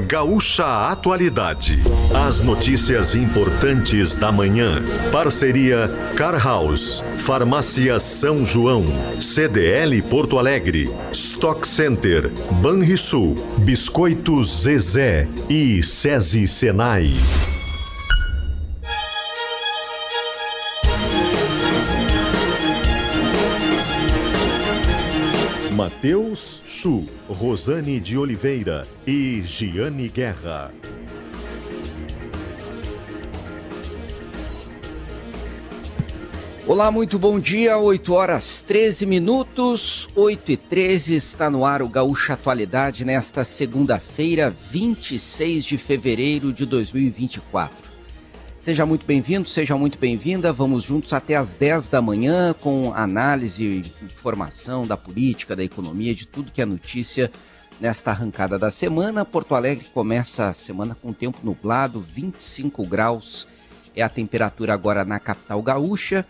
Gaúcha Atualidade. As notícias importantes da manhã. Parceria Car House, Farmácia São João, CDL Porto Alegre, Stock Center, Banrisul, Biscoitos Zezé e SESI Senai. Matheus Chu, Rosane de Oliveira e Giane Guerra. Olá, muito bom dia. 8 horas 13 minutos, 8 e 13 está no ar o Gaúcha Atualidade nesta segunda-feira, 26 de fevereiro de 2024. Seja muito bem-vindo, seja muito bem-vinda. Vamos juntos até às 10 da manhã com análise, informação da política, da economia, de tudo que é notícia nesta arrancada da semana. Porto Alegre começa a semana com tempo nublado, 25 graus é a temperatura agora na capital gaúcha.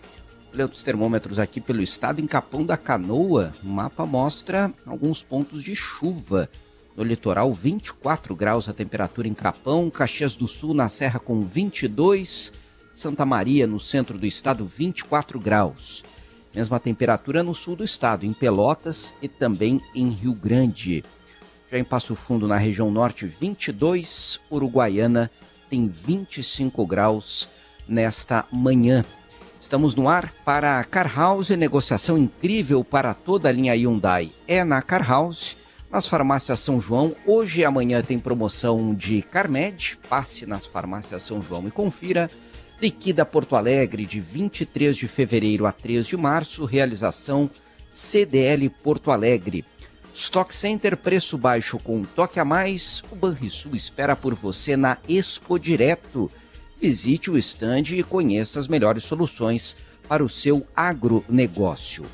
Olhando os termômetros aqui pelo estado, em Capão da Canoa, o mapa mostra alguns pontos de chuva no litoral, 24 graus a temperatura em Capão, Caxias do Sul na Serra com 22, Santa Maria no centro do estado 24 graus. Mesma temperatura no sul do estado, em Pelotas e também em Rio Grande. Já em Passo Fundo, na região norte, 22, Uruguaiana tem 25 graus nesta manhã. Estamos no ar para a Car House, negociação incrível para toda a linha Hyundai. É na Car House nas farmácias São João. Hoje e amanhã tem promoção de Carmed. Passe nas farmácias São João e confira. Liquida Porto Alegre de 23 de fevereiro a 3 de março. Realização CDL Porto Alegre. Stock Center, preço baixo com um toque a mais. O Banrisul espera por você na Expo Direto. Visite o estande e conheça as melhores soluções para o seu agronegócio.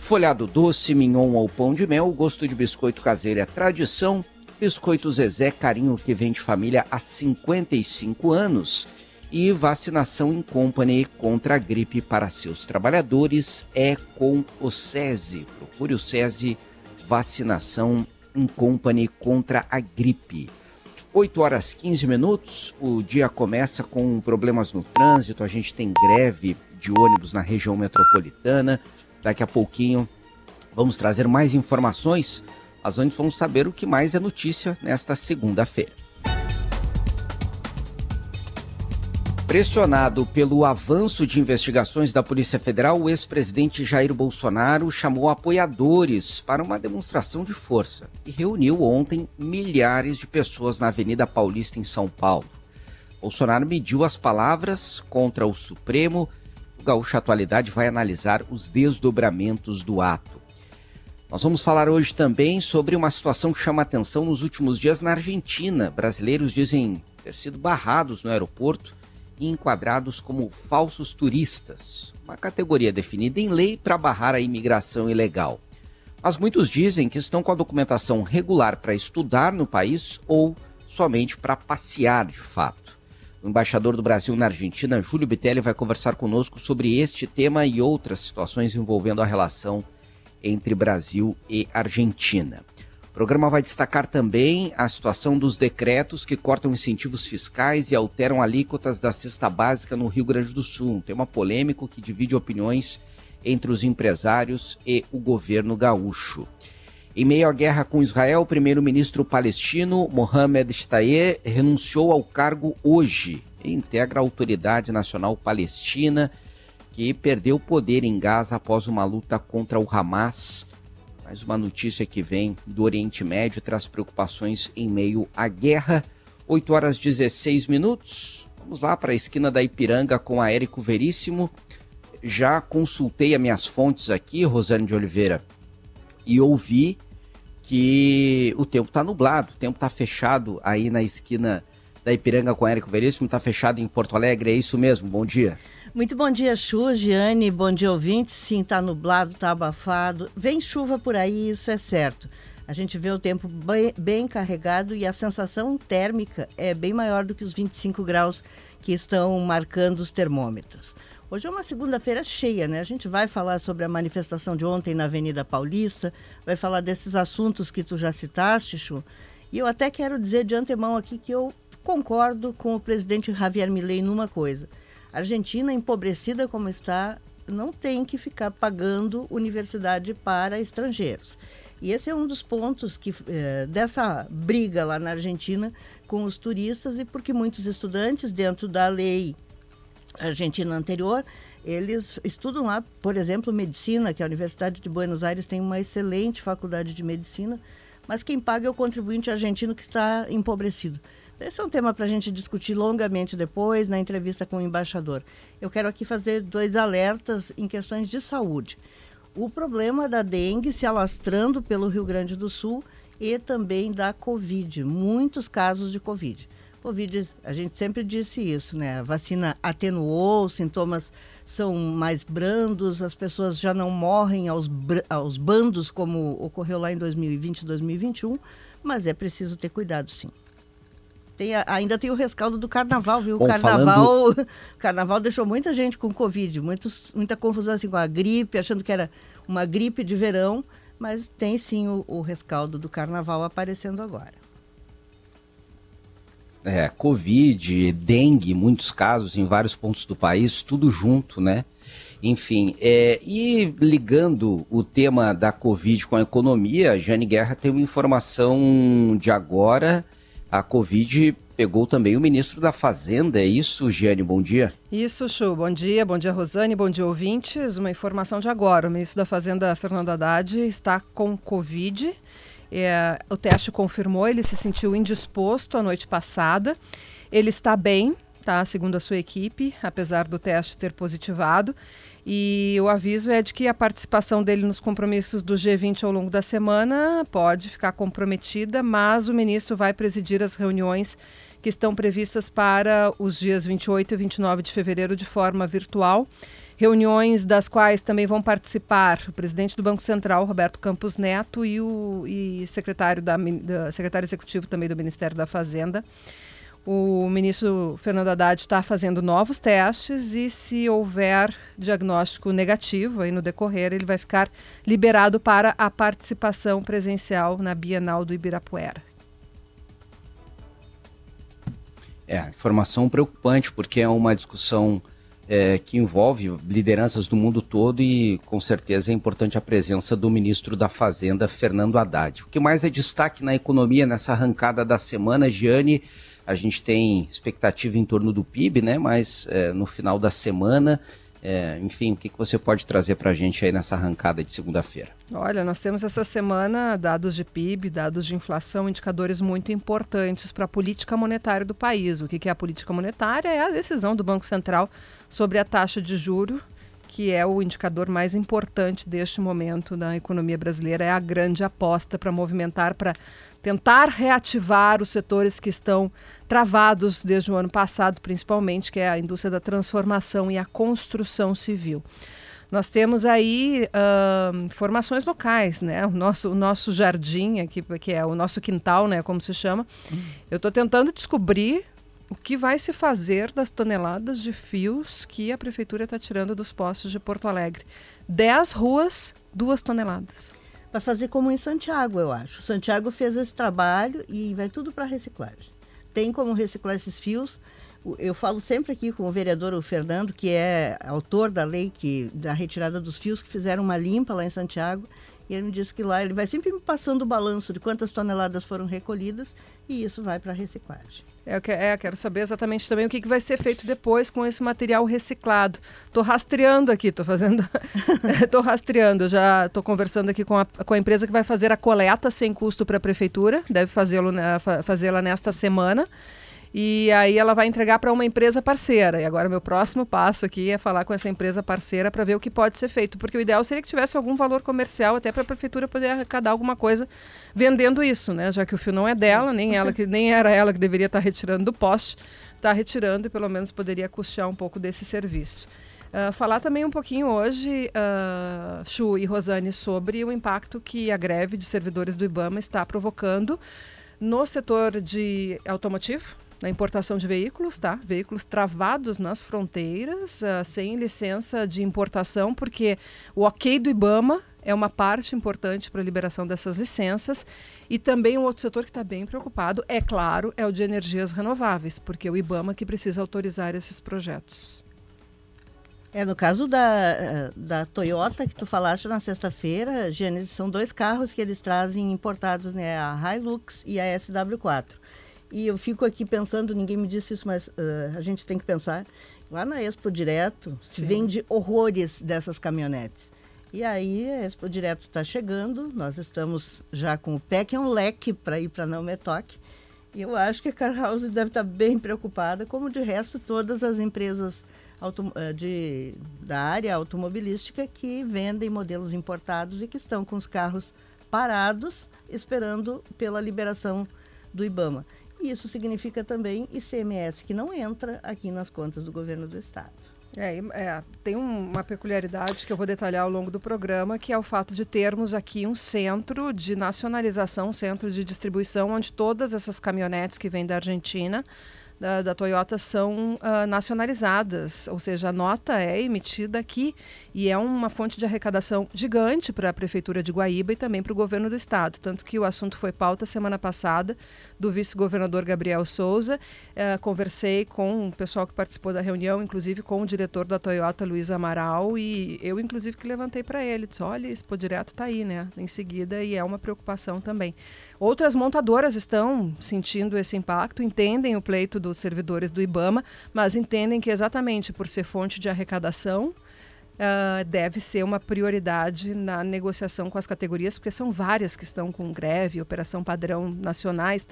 Folhado doce, mignon ou pão de mel, gosto de biscoito caseiro é tradição. Biscoito Zezé, carinho que vem de família há 55 anos. E vacinação em company contra a gripe para seus trabalhadores é com o SESI. Procure o SESI Vacinação em company contra a gripe. 8 horas 15 minutos, o dia começa com problemas no trânsito, a gente tem greve de ônibus na região metropolitana. Daqui a pouquinho vamos trazer mais informações, mas antes vamos saber o que mais é notícia nesta segunda-feira. Pressionado pelo avanço de investigações da Polícia Federal, o ex-presidente Jair Bolsonaro chamou apoiadores para uma demonstração de força e reuniu ontem milhares de pessoas na Avenida Paulista, em São Paulo. Bolsonaro mediu as palavras contra o Supremo o Gaúcha Atualidade vai analisar os desdobramentos do ato. Nós vamos falar hoje também sobre uma situação que chama atenção nos últimos dias na Argentina. Brasileiros dizem ter sido barrados no aeroporto e enquadrados como falsos turistas, uma categoria definida em lei para barrar a imigração ilegal. Mas muitos dizem que estão com a documentação regular para estudar no país ou somente para passear de fato. O embaixador do Brasil na Argentina, Júlio Bitelli, vai conversar conosco sobre este tema e outras situações envolvendo a relação entre Brasil e Argentina. O programa vai destacar também a situação dos decretos que cortam incentivos fiscais e alteram alíquotas da cesta básica no Rio Grande do Sul. Um tema polêmico que divide opiniões entre os empresários e o governo gaúcho. Em meio à guerra com Israel, o primeiro-ministro palestino Mohamed Shtayyeh renunciou ao cargo hoje e integra a Autoridade Nacional Palestina, que perdeu poder em Gaza após uma luta contra o Hamas. Mais uma notícia que vem do Oriente Médio traz preocupações em meio à guerra. 8 horas 16 minutos. Vamos lá para a esquina da Ipiranga com a Érico Veríssimo. Já consultei as minhas fontes aqui, Rosane de Oliveira, e ouvi que o tempo está nublado, o tempo está fechado aí na esquina da Ipiranga com Érico Veríssimo, está fechado em Porto Alegre, é isso mesmo? Bom dia. Muito bom dia, Chu, Giane, bom dia, ouvintes. Sim, está nublado, está abafado. Vem chuva por aí, isso é certo. A gente vê o tempo bem, bem carregado e a sensação térmica é bem maior do que os 25 graus que estão marcando os termômetros. Hoje é uma segunda-feira cheia, né? A gente vai falar sobre a manifestação de ontem na Avenida Paulista, vai falar desses assuntos que tu já citaste, Chu. E eu até quero dizer de antemão aqui que eu concordo com o presidente Javier Milei numa coisa. A Argentina, empobrecida como está, não tem que ficar pagando universidade para estrangeiros. E esse é um dos pontos que, é, dessa briga lá na Argentina com os turistas e porque muitos estudantes, dentro da lei argentina anterior, eles estudam lá, por exemplo, medicina, que a Universidade de Buenos Aires tem uma excelente faculdade de medicina, mas quem paga é o contribuinte argentino que está empobrecido. Esse é um tema para a gente discutir longamente depois, na entrevista com o embaixador. Eu quero aqui fazer dois alertas em questões de saúde. O problema da dengue se alastrando pelo Rio Grande do Sul e também da Covid, muitos casos de Covid. Covid, a gente sempre disse isso, né? A vacina atenuou, os sintomas são mais brandos, as pessoas já não morrem aos, aos bandos como ocorreu lá em 2020 e 2021, mas é preciso ter cuidado sim. Tem, ainda tem o rescaldo do carnaval, viu? O carnaval, falando... carnaval deixou muita gente com Covid, muitos, muita confusão assim, com a gripe, achando que era uma gripe de verão, mas tem sim o, o rescaldo do carnaval aparecendo agora. É, Covid, dengue, muitos casos em vários pontos do país, tudo junto, né? Enfim, é, e ligando o tema da Covid com a economia, Jane Guerra tem uma informação de agora a Covid pegou também o ministro da Fazenda, é isso, Giane? Bom dia. Isso, Chu. Bom dia, bom dia, Rosane, bom dia, ouvintes. Uma informação de agora: o ministro da Fazenda, Fernando Haddad, está com Covid. É, o teste confirmou, ele se sentiu indisposto a noite passada. Ele está bem, tá? Segundo a sua equipe, apesar do teste ter positivado. E o aviso é de que a participação dele nos compromissos do G20 ao longo da semana pode ficar comprometida, mas o ministro vai presidir as reuniões que estão previstas para os dias 28 e 29 de fevereiro de forma virtual. Reuniões das quais também vão participar o presidente do Banco Central, Roberto Campos Neto, e o e secretário, da, da, secretário executivo também do Ministério da Fazenda. O ministro Fernando Haddad está fazendo novos testes e, se houver diagnóstico negativo aí no decorrer, ele vai ficar liberado para a participação presencial na Bienal do Ibirapuera. É, informação preocupante, porque é uma discussão é, que envolve lideranças do mundo todo e, com certeza, é importante a presença do ministro da Fazenda, Fernando Haddad. O que mais é destaque na economia nessa arrancada da semana, Giane? A gente tem expectativa em torno do PIB, né? Mas é, no final da semana, é, enfim, o que, que você pode trazer para a gente aí nessa arrancada de segunda-feira? Olha, nós temos essa semana dados de PIB, dados de inflação, indicadores muito importantes para a política monetária do país. O que, que é a política monetária? É a decisão do Banco Central sobre a taxa de juro que é o indicador mais importante deste momento na economia brasileira, é a grande aposta para movimentar, para tentar reativar os setores que estão travados desde o ano passado, principalmente, que é a indústria da transformação e a construção civil. Nós temos aí uh, formações locais, né? O nosso, o nosso jardim aqui, que é o nosso quintal, né? Como se chama. Uhum. Eu estou tentando descobrir o que vai se fazer das toneladas de fios que a prefeitura está tirando dos postos de Porto Alegre. Dez ruas, duas toneladas para fazer como em Santiago, eu acho. Santiago fez esse trabalho e vai tudo para reciclagem. Tem como reciclar esses fios. Eu falo sempre aqui com o vereador o Fernando, que é autor da lei que da retirada dos fios, que fizeram uma limpa lá em Santiago. E ele me disse que lá ele vai sempre me passando o balanço de quantas toneladas foram recolhidas e isso vai para a reciclagem. É, é, quero saber exatamente também o que, vai ser feito depois com esse material reciclado. Estou rastreando aqui, estou fazendo. Estou rastreando, já estou conversando aqui com a, com a empresa que vai fazer a coleta sem custo para a prefeitura, deve fazê-lo fazê-la nesta semana e aí ela vai entregar para uma empresa parceira. E agora meu próximo passo aqui é falar com essa empresa parceira para ver o que pode ser feito, porque o ideal seria que tivesse algum valor comercial até para a prefeitura poder arrecadar alguma coisa vendendo isso, né? Já que o fio não é dela, nem ela que nem era ela que deveria estar tá retirando do poste, está retirando e pelo menos poderia custear um pouco desse serviço. Uh, falar também um pouquinho hoje, uh, Chu e Rosane, sobre o impacto que a greve de servidores do IBAMA está provocando no setor de automotivo, na importação de veículos, tá? Veículos travados nas fronteiras, uh, sem licença de importação, porque o ok do IBAMA é uma parte importante para a liberação dessas licenças. E também um outro setor que está bem preocupado, é claro, é o de energias renováveis, porque é o IBAMA que precisa autorizar esses projetos. É, no caso da, da Toyota, que tu falaste na sexta-feira, Gênesis, são dois carros que eles trazem importados, né? A Hilux e a SW4. E eu fico aqui pensando, ninguém me disse isso, mas uh, a gente tem que pensar. Lá na Expo Direto se Sim. vende horrores dessas caminhonetes. E aí a Expo Direto está chegando, nós estamos já com o pé que é um leque para ir para não Metoque. E eu acho que a Car House deve estar tá bem preocupada, como de resto todas as empresas eh, de, da área automobilística que vendem modelos importados e que estão com os carros parados esperando pela liberação do IBAMA. Isso significa também ICMS, que não entra aqui nas contas do governo do estado. É, é, tem uma peculiaridade que eu vou detalhar ao longo do programa, que é o fato de termos aqui um centro de nacionalização, um centro de distribuição, onde todas essas caminhonetes que vêm da Argentina da, da Toyota são uh, nacionalizadas, ou seja, a nota é emitida aqui e é uma fonte de arrecadação gigante para a Prefeitura de Guaíba e também para o governo do Estado. Tanto que o assunto foi pauta semana passada do vice-governador Gabriel Souza. Uh, conversei com o pessoal que participou da reunião, inclusive com o diretor da Toyota, Luiz Amaral, e eu, inclusive, que levantei para ele. Disse: olha, Expo Direto está aí, né? Em seguida, e é uma preocupação também. Outras montadoras estão sentindo esse impacto, entendem o pleito dos servidores do IBAMA, mas entendem que exatamente por ser fonte de arrecadação, Uh, deve ser uma prioridade na negociação com as categorias, porque são várias que estão com greve, operação padrão nacionais,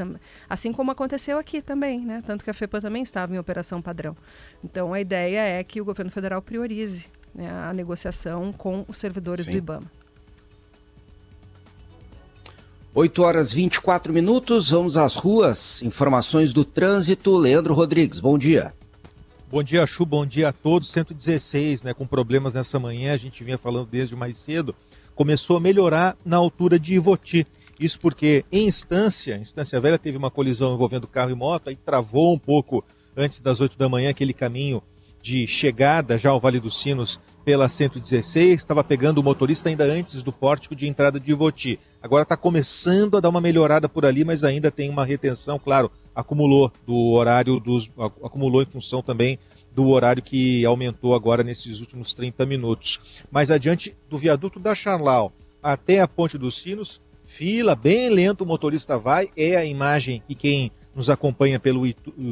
assim como aconteceu aqui também, né? Tanto que a FEPA também estava em operação padrão. Então a ideia é que o governo federal priorize né, a negociação com os servidores Sim. do IBAMA. 8 horas 24 minutos, vamos às ruas. Informações do trânsito. Leandro Rodrigues, bom dia. Bom dia, Chu, bom dia a todos. 116, né, com problemas nessa manhã, a gente vinha falando desde mais cedo. Começou a melhorar na altura de Ivoti. Isso porque em Instância, Instância Velha teve uma colisão envolvendo carro e moto, aí travou um pouco antes das 8 da manhã aquele caminho de chegada já ao Vale dos Sinos pela 116, estava pegando o motorista ainda antes do pórtico de entrada de Ivoti. Agora está começando a dar uma melhorada por ali, mas ainda tem uma retenção, claro, acumulou do horário dos. acumulou em função também do horário que aumentou agora nesses últimos 30 minutos. Mais adiante, do viaduto da Charlau até a Ponte dos Sinos, fila, bem lento o motorista vai, é a imagem que quem nos acompanha pelo,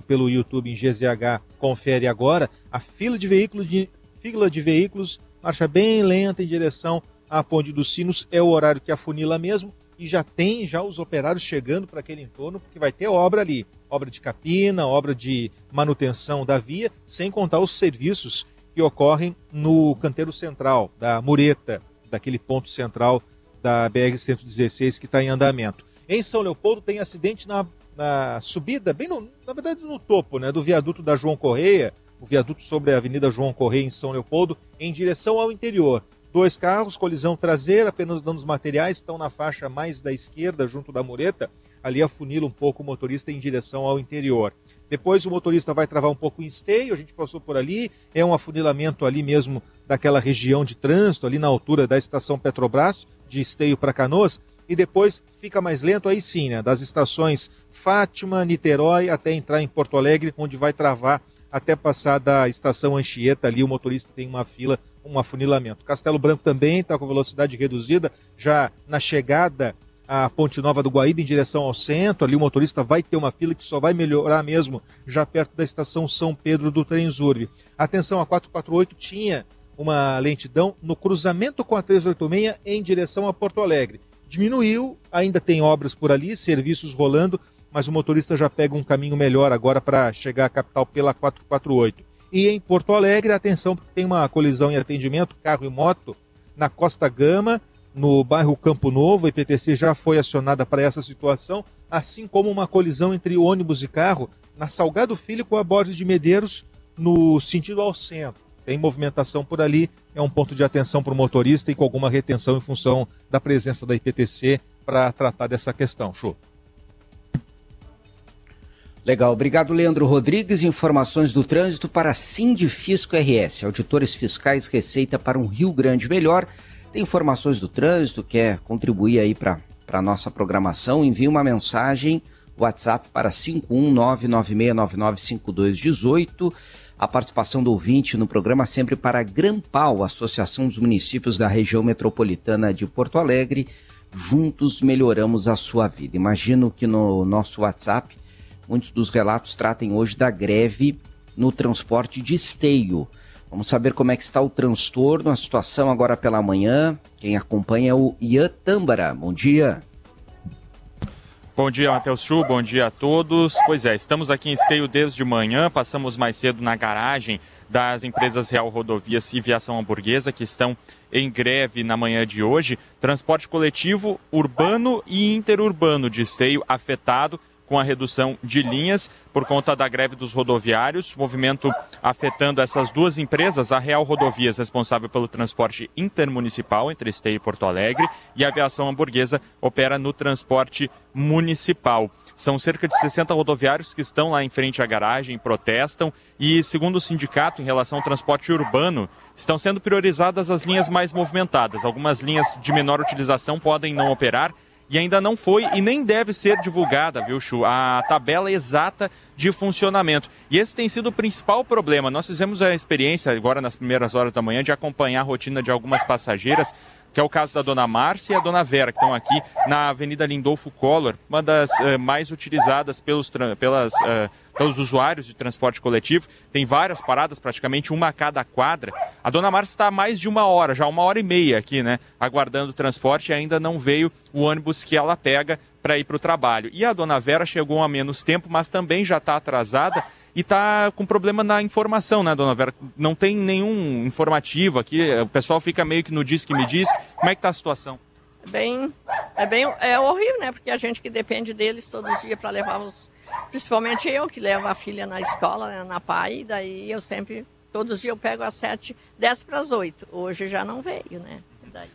pelo YouTube em GZH confere agora, a fila de veículos de fila de veículos, marcha bem lenta em direção à Ponte dos Sinos, é o horário que afunila mesmo, e já tem já os operários chegando para aquele entorno, porque vai ter obra ali, obra de capina, obra de manutenção da via, sem contar os serviços que ocorrem no canteiro central da mureta, daquele ponto central da BR-116 que está em andamento. Em São Leopoldo tem acidente na, na subida, bem no, na verdade no topo, né, do viaduto da João Correia, o viaduto sobre a Avenida João Correia, em São Leopoldo, em direção ao interior. Dois carros, colisão traseira, apenas danos materiais, estão na faixa mais da esquerda, junto da mureta. Ali afunila um pouco o motorista em direção ao interior. Depois o motorista vai travar um pouco em esteio, a gente passou por ali, é um afunilamento ali mesmo daquela região de trânsito, ali na altura da estação Petrobras, de esteio para Canoas, e depois fica mais lento aí sim, né? Das estações Fátima, Niterói, até entrar em Porto Alegre, onde vai travar até passar da estação Anchieta ali, o motorista tem uma fila, um afunilamento. Castelo Branco também está com velocidade reduzida, já na chegada à Ponte Nova do Guaíba em direção ao centro, ali o motorista vai ter uma fila que só vai melhorar mesmo já perto da estação São Pedro do Trenzurbe. Atenção, a 448 tinha uma lentidão no cruzamento com a 386 em direção a Porto Alegre. Diminuiu, ainda tem obras por ali, serviços rolando, mas o motorista já pega um caminho melhor agora para chegar à capital pela 448. E em Porto Alegre, atenção, porque tem uma colisão em atendimento, carro e moto, na Costa Gama, no bairro Campo Novo. A IPTC já foi acionada para essa situação, assim como uma colisão entre ônibus e carro na Salgado Filho com a Borges de Medeiros, no sentido ao centro. Tem movimentação por ali, é um ponto de atenção para o motorista e com alguma retenção em função da presença da IPTC para tratar dessa questão. Show. Legal, obrigado Leandro Rodrigues. Informações do trânsito para Sindifisco RS, auditores fiscais Receita para um Rio Grande melhor. tem informações do trânsito, quer contribuir aí para a nossa programação, envie uma mensagem, WhatsApp para 51996995218. A participação do ouvinte no programa sempre para a Grampal, Associação dos Municípios da Região Metropolitana de Porto Alegre. Juntos melhoramos a sua vida. Imagino que no nosso WhatsApp muitos dos relatos tratem hoje da greve no transporte de esteio. Vamos saber como é que está o transtorno, a situação agora pela manhã. Quem acompanha é o Ian Tâmbara. Bom dia. Bom dia, Matheus Chu, bom dia a todos. Pois é, estamos aqui em Esteio desde manhã, passamos mais cedo na garagem das empresas Real Rodovias e Viação Hamburguesa, que estão em greve na manhã de hoje. Transporte coletivo urbano e interurbano de Esteio afetado com a redução de linhas por conta da greve dos rodoviários, movimento afetando essas duas empresas, a Real Rodovias, responsável pelo transporte intermunicipal entre Esteio e Porto Alegre, e a Aviação Hamburguesa opera no transporte municipal. São cerca de 60 rodoviários que estão lá em frente à garagem, protestam e, segundo o sindicato, em relação ao transporte urbano, estão sendo priorizadas as linhas mais movimentadas. Algumas linhas de menor utilização podem não operar e ainda não foi e nem deve ser divulgada, viu, Chu, a tabela exata de funcionamento. E esse tem sido o principal problema. Nós fizemos a experiência agora nas primeiras horas da manhã de acompanhar a rotina de algumas passageiras que é o caso da dona Márcia e a dona Vera, que estão aqui na Avenida Lindolfo Collor, uma das uh, mais utilizadas pelos, pelas, uh, pelos usuários de transporte coletivo. Tem várias paradas, praticamente uma a cada quadra. A dona Márcia está há mais de uma hora, já uma hora e meia aqui, né, aguardando o transporte e ainda não veio o ônibus que ela pega para ir para o trabalho. E a dona Vera chegou há menos tempo, mas também já está atrasada e está com problema na informação, né, dona Vera? Não tem nenhum informativo aqui, o pessoal fica meio que no diz que me diz. Como é que está a situação? É bem, é bem, é horrível, né? Porque a gente que depende deles todos os dias para levar os, principalmente eu que levo a filha na escola, né, na PAI, daí eu sempre, todos os dias eu pego às sete, desce para as oito. Hoje já não veio, né? Daí.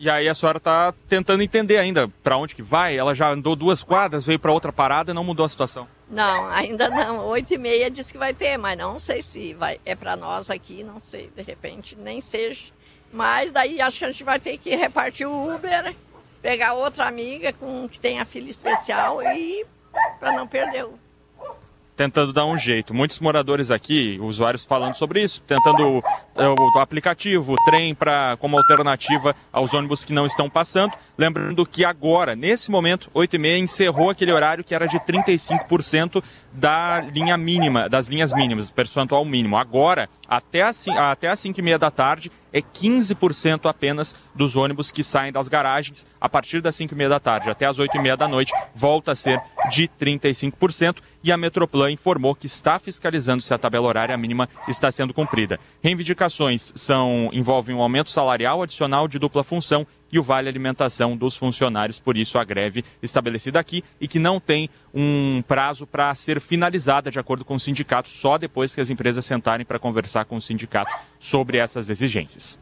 E aí a senhora está tentando entender ainda para onde que vai. Ela já andou duas quadras, veio para outra parada e não mudou a situação. Não, ainda não. Oito e meia disse que vai ter, mas não sei se vai é para nós aqui, não sei. De repente nem seja. Mas daí acho que a gente vai ter que repartir o Uber, pegar outra amiga com que tenha filha especial e para não perder o tentando dar um jeito. Muitos moradores aqui, usuários falando sobre isso, tentando é, o, aplicativo, o trem para como alternativa aos ônibus que não estão passando. Lembrando que agora, nesse momento, 8h30, encerrou aquele horário que era de 35% da linha mínima, das linhas mínimas, percentual mínimo. Agora, até até as 5h30 da tarde, é 15% apenas dos ônibus que saem das garagens a partir das 5h30 da tarde até as 8h30 da noite, volta a ser de 35%. E a Metroplan informou que está fiscalizando se a tabela horária mínima está sendo cumprida. Reivindicações são, envolvem um aumento salarial adicional de dupla função e o vale alimentação dos funcionários, por isso a greve estabelecida aqui e que não tem um prazo para ser finalizada de acordo com o sindicato, só depois que as empresas sentarem para conversar com o sindicato sobre essas exigências.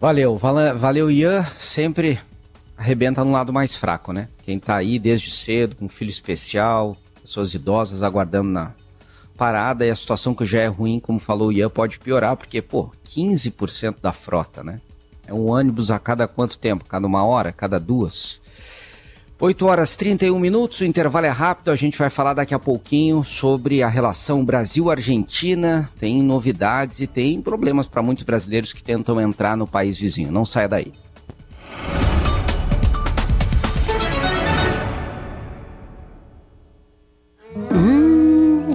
Valeu, valeu Ian, sempre arrebenta no lado mais fraco, né? Quem está aí desde cedo, com filho especial, pessoas idosas aguardando na, parada e a situação que já é ruim, como falou o Ian, pode piorar, porque, pô, 15% da frota, né? É um ônibus a cada quanto tempo? Cada uma hora? Cada duas? 8 horas 31 minutos, o intervalo é rápido, a gente vai falar daqui a pouquinho sobre a relação Brasil-Argentina. Tem novidades e tem problemas para muitos brasileiros que tentam entrar no país vizinho. Não saia daí.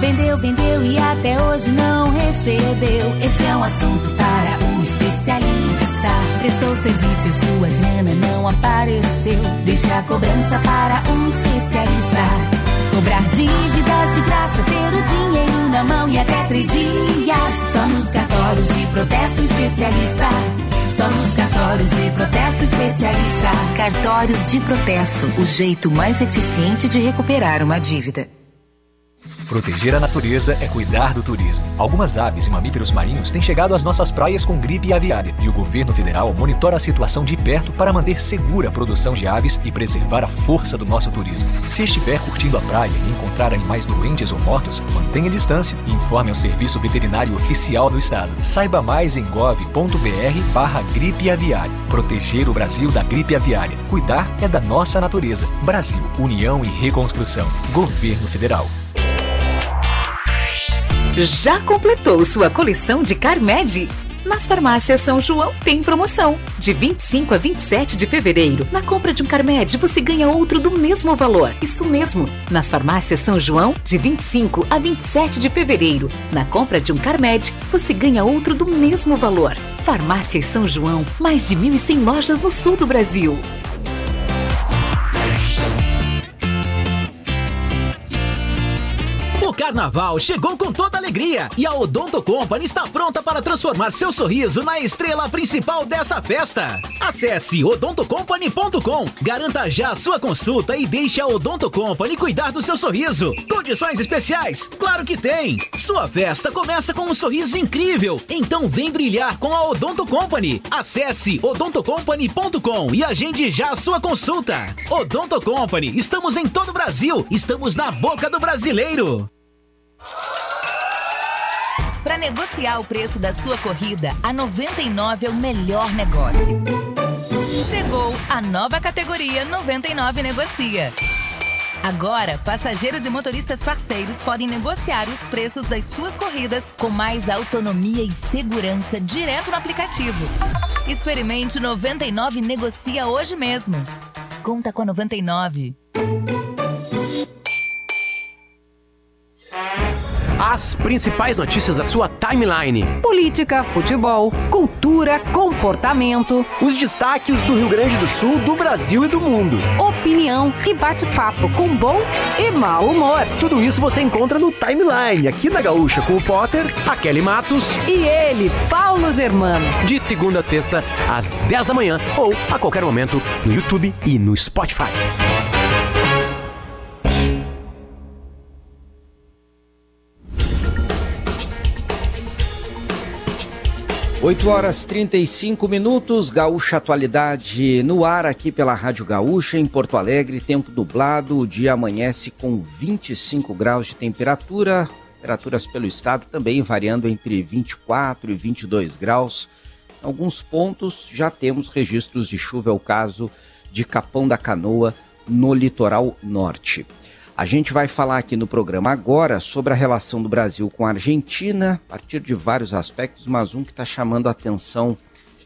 Vendeu, vendeu e até hoje não recebeu. Este é um assunto para um especialista. Prestou serviço e sua grana não apareceu. Deixe a cobrança para um especialista. Cobrar dívidas de graça, ter o dinheiro na mão e até três dias. Só nos cartórios de protesto especialista. Só nos cartórios de protesto especialista. Cartórios de protesto, o jeito mais eficiente de recuperar uma dívida. Proteger a natureza é cuidar do turismo. Algumas aves e mamíferos marinhos têm chegado às nossas praias com gripe aviária e o governo federal monitora a situação de perto para manter segura a produção de aves e preservar a força do nosso turismo. Se estiver curtindo a praia e encontrar animais doentes ou mortos, mantenha distância e informe ao Serviço Veterinário Oficial do Estado. Saiba mais em gov.br barra gripe aviária. Proteger o Brasil da gripe aviária. Cuidar é da nossa natureza. Brasil, União e Reconstrução. Governo Federal. Já completou sua coleção de Carmed? Nas farmácias São João tem promoção. De 25 a 27 de fevereiro, na compra de um Carmed você ganha outro do mesmo valor. Isso mesmo. Nas farmácias São João, de 25 a 27 de fevereiro, na compra de um Carmed você ganha outro do mesmo valor. Farmácias São João, mais de 1.100 lojas no sul do Brasil. Carnaval chegou com toda alegria e a Odonto Company está pronta para transformar seu sorriso na estrela principal dessa festa. Acesse odontocompany.com, garanta já sua consulta e deixe a Odonto Company cuidar do seu sorriso. Condições especiais? Claro que tem! Sua festa começa com um sorriso incrível, então vem brilhar com a Odonto Company. Acesse odontocompany.com e agende já a sua consulta. Odonto Company, estamos em todo o Brasil, estamos na boca do brasileiro. Para negociar o preço da sua corrida, a 99 é o melhor negócio. Chegou a nova categoria 99 Negocia. Agora, passageiros e motoristas parceiros podem negociar os preços das suas corridas com mais autonomia e segurança direto no aplicativo. Experimente 99 Negocia hoje mesmo. Conta com a 99. As principais notícias da sua timeline. Política, futebol, cultura, comportamento. Os destaques do Rio Grande do Sul, do Brasil e do mundo. Opinião e bate-papo com bom e mau humor. Tudo isso você encontra no timeline, aqui na Gaúcha, com o Potter, a Kelly Matos e ele, Paulo Germano. De segunda a sexta, às 10 da manhã ou a qualquer momento no YouTube e no Spotify. 8 horas 35 minutos, Gaúcha Atualidade no ar aqui pela Rádio Gaúcha, em Porto Alegre, tempo nublado, o dia amanhece com 25 graus de temperatura, temperaturas pelo estado também variando entre 24 e 22 graus. Em alguns pontos já temos registros de chuva, é o caso de Capão da Canoa, no litoral norte. A gente vai falar aqui no programa agora sobre a relação do Brasil com a Argentina, a partir de vários aspectos, mas um que está chamando a atenção,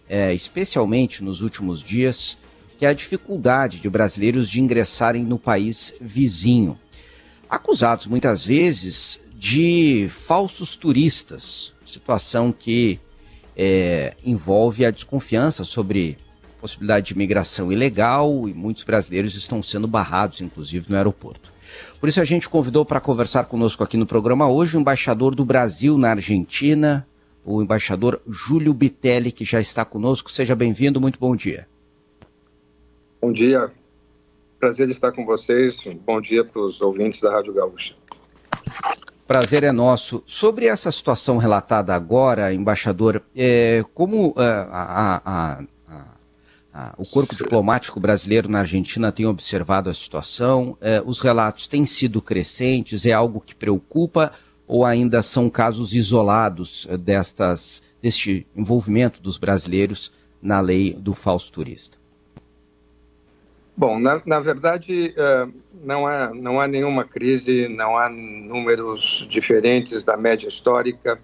é, especialmente nos últimos dias, que é a dificuldade de brasileiros de ingressarem no país vizinho. Acusados muitas vezes de falsos turistas, situação que é, envolve a desconfiança sobre possibilidade de imigração ilegal e muitos brasileiros estão sendo barrados, inclusive, no aeroporto. Por isso a gente convidou para conversar conosco aqui no programa hoje o embaixador do Brasil na Argentina, o embaixador Júlio Bitelli, que já está conosco. Seja bem-vindo, muito bom dia. Bom dia, prazer de estar com vocês. Bom dia para os ouvintes da Rádio Gaúcha. Prazer é nosso. Sobre essa situação relatada agora, embaixador, é, como uh, a, a, ah, o corpo diplomático brasileiro na Argentina tem observado a situação? Eh, os relatos têm sido crescentes? É algo que preocupa ou ainda são casos isolados eh, destas, deste envolvimento dos brasileiros na lei do falso turista? Bom, na, na verdade, uh, não, há, não há nenhuma crise, não há números diferentes da média histórica.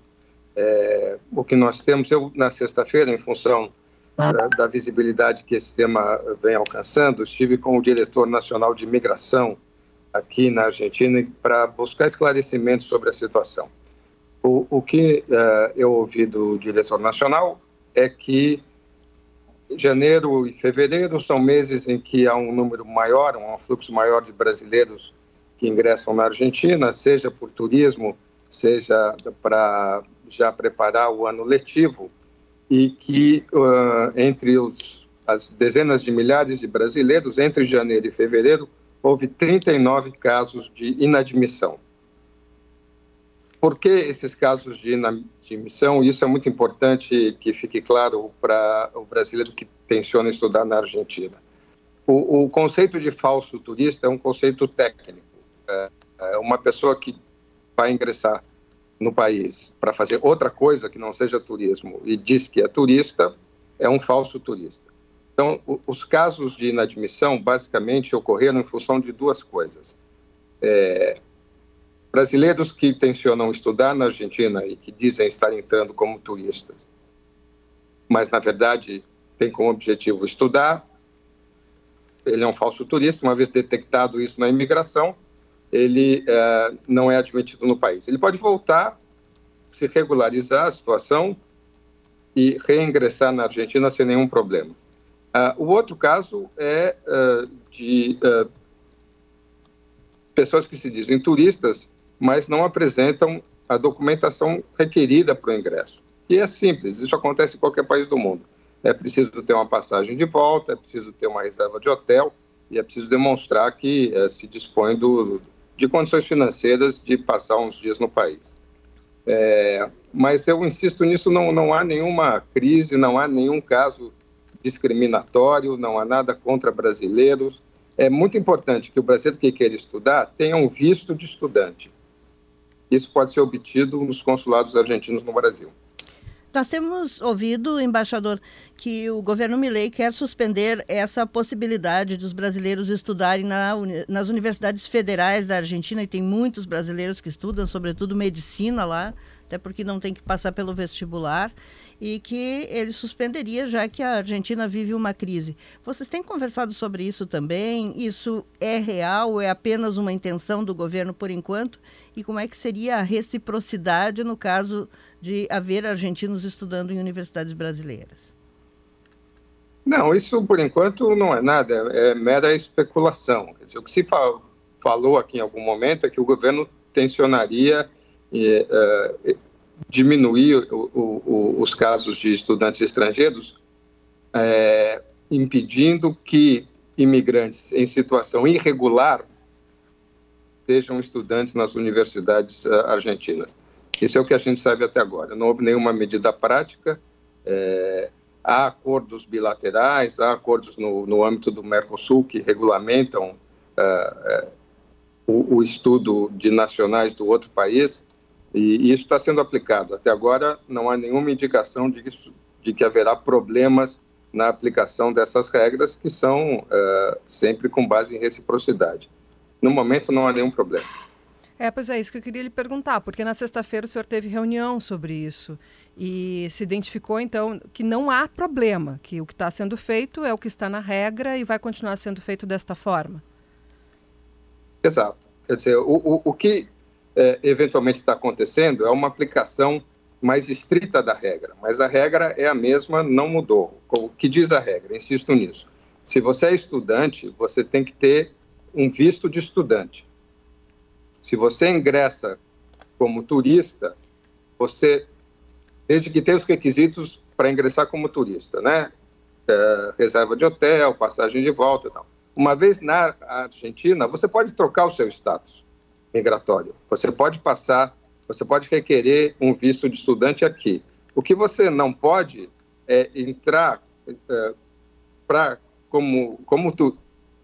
É, o que nós temos, eu, na sexta-feira, em função da, da, visibilidade que esse tema vem alcançando, estive com o diretor nacional de imigração aqui na Argentina para buscar esclarecimentos sobre a situação. O, o que uh, eu ouvi do diretor nacional é que janeiro e fevereiro são meses em que há um número maior, um fluxo maior de brasileiros que ingressam na Argentina, seja por turismo, seja para já preparar o ano letivo e que uh, entre os, as dezenas de milhares de brasileiros, entre janeiro e fevereiro, houve 39 casos de inadmissão. Por que esses casos de inadmissão? Isso é muito importante que fique claro para o brasileiro que tenciona estudar na Argentina. O, o conceito de falso turista é um conceito técnico. É, é uma pessoa que vai ingressar no país para fazer outra coisa que não seja turismo e diz que é turista, é um falso turista. Então, os casos de inadmissão basicamente ocorreram em função de duas coisas. É, brasileiros que intencionam estudar na Argentina e que dizem estar entrando como turistas, mas na verdade tem como objetivo estudar, ele é um falso turista, uma vez detectado isso na imigração, ele é, não é admitido no país. Ele pode voltar, se regularizar a situação e reingressar na Argentina sem nenhum problema. Uh, o outro caso é uh, de uh, pessoas que se dizem turistas, mas não apresentam a documentação requerida para o ingresso. E é simples, isso acontece em qualquer país do mundo. É preciso ter uma passagem de volta, é preciso ter uma reserva de hotel e é preciso demonstrar que eh, se dispõe do, de condições financeiras de passar uns dias no país. É, mas eu insisto nisso, não, não há nenhuma crise, não há nenhum caso discriminatório, não há nada contra brasileiros. É muito importante que o brasileiro que queira estudar tenha um visto de estudante. Isso pode ser obtido nos consulados argentinos no Brasil. Nós temos ouvido, embaixador, que o governo Milei quer suspender essa possibilidade dos brasileiros estudarem na, nas universidades federais da Argentina, e tem muitos brasileiros que estudam, sobretudo medicina lá, até porque não tem que passar pelo vestibular, e que ele suspenderia, já que a Argentina vive uma crise. Vocês têm conversado sobre isso também? Isso é real? É apenas uma intenção do governo por enquanto? E como é que seria a reciprocidade no caso de haver argentinos estudando em universidades brasileiras? Não, isso por enquanto não é nada, é mera especulação. Dizer, o que se falou aqui em algum momento é que o governo tensionaria uh, diminuir o, o, os casos de estudantes estrangeiros, é, impedindo que imigrantes em situação irregular sejam estudantes nas universidades uh, argentinas. Isso é o que a gente sabe até agora. Não houve nenhuma medida prática. É, há acordos bilaterais, há acordos no, no âmbito do Mercosul que regulamentam uh, uh, o, o, estudo de nacionais do outro país, e, e, isso está sendo aplicado. Até agora, não há nenhuma indicação de que, de que haverá problemas na aplicação dessas regras, que são uh, sempre com base em reciprocidade. No momento, não há nenhum problema. É, pois é, isso que eu queria lhe perguntar, porque na sexta-feira o senhor teve reunião sobre isso e se identificou, então, que não há problema, que o que está sendo feito é o que está na regra e vai continuar sendo feito desta forma. Exato. Quer dizer, o, o, o que é, eventualmente está acontecendo é uma aplicação mais estrita da regra, mas a regra é a mesma, não mudou. O que diz a regra? Insisto nisso. Se você é estudante, você tem que ter um visto de estudante. Se você ingressa como turista, você, desde que tenha os requisitos para ingressar como turista, né? É, reserva de hotel, passagem de volta e tal. Uma vez na Argentina, você pode trocar o seu status migratório. Você pode passar, você pode requerer um visto de estudante aqui. O que você não pode é entrar é, para como como tu,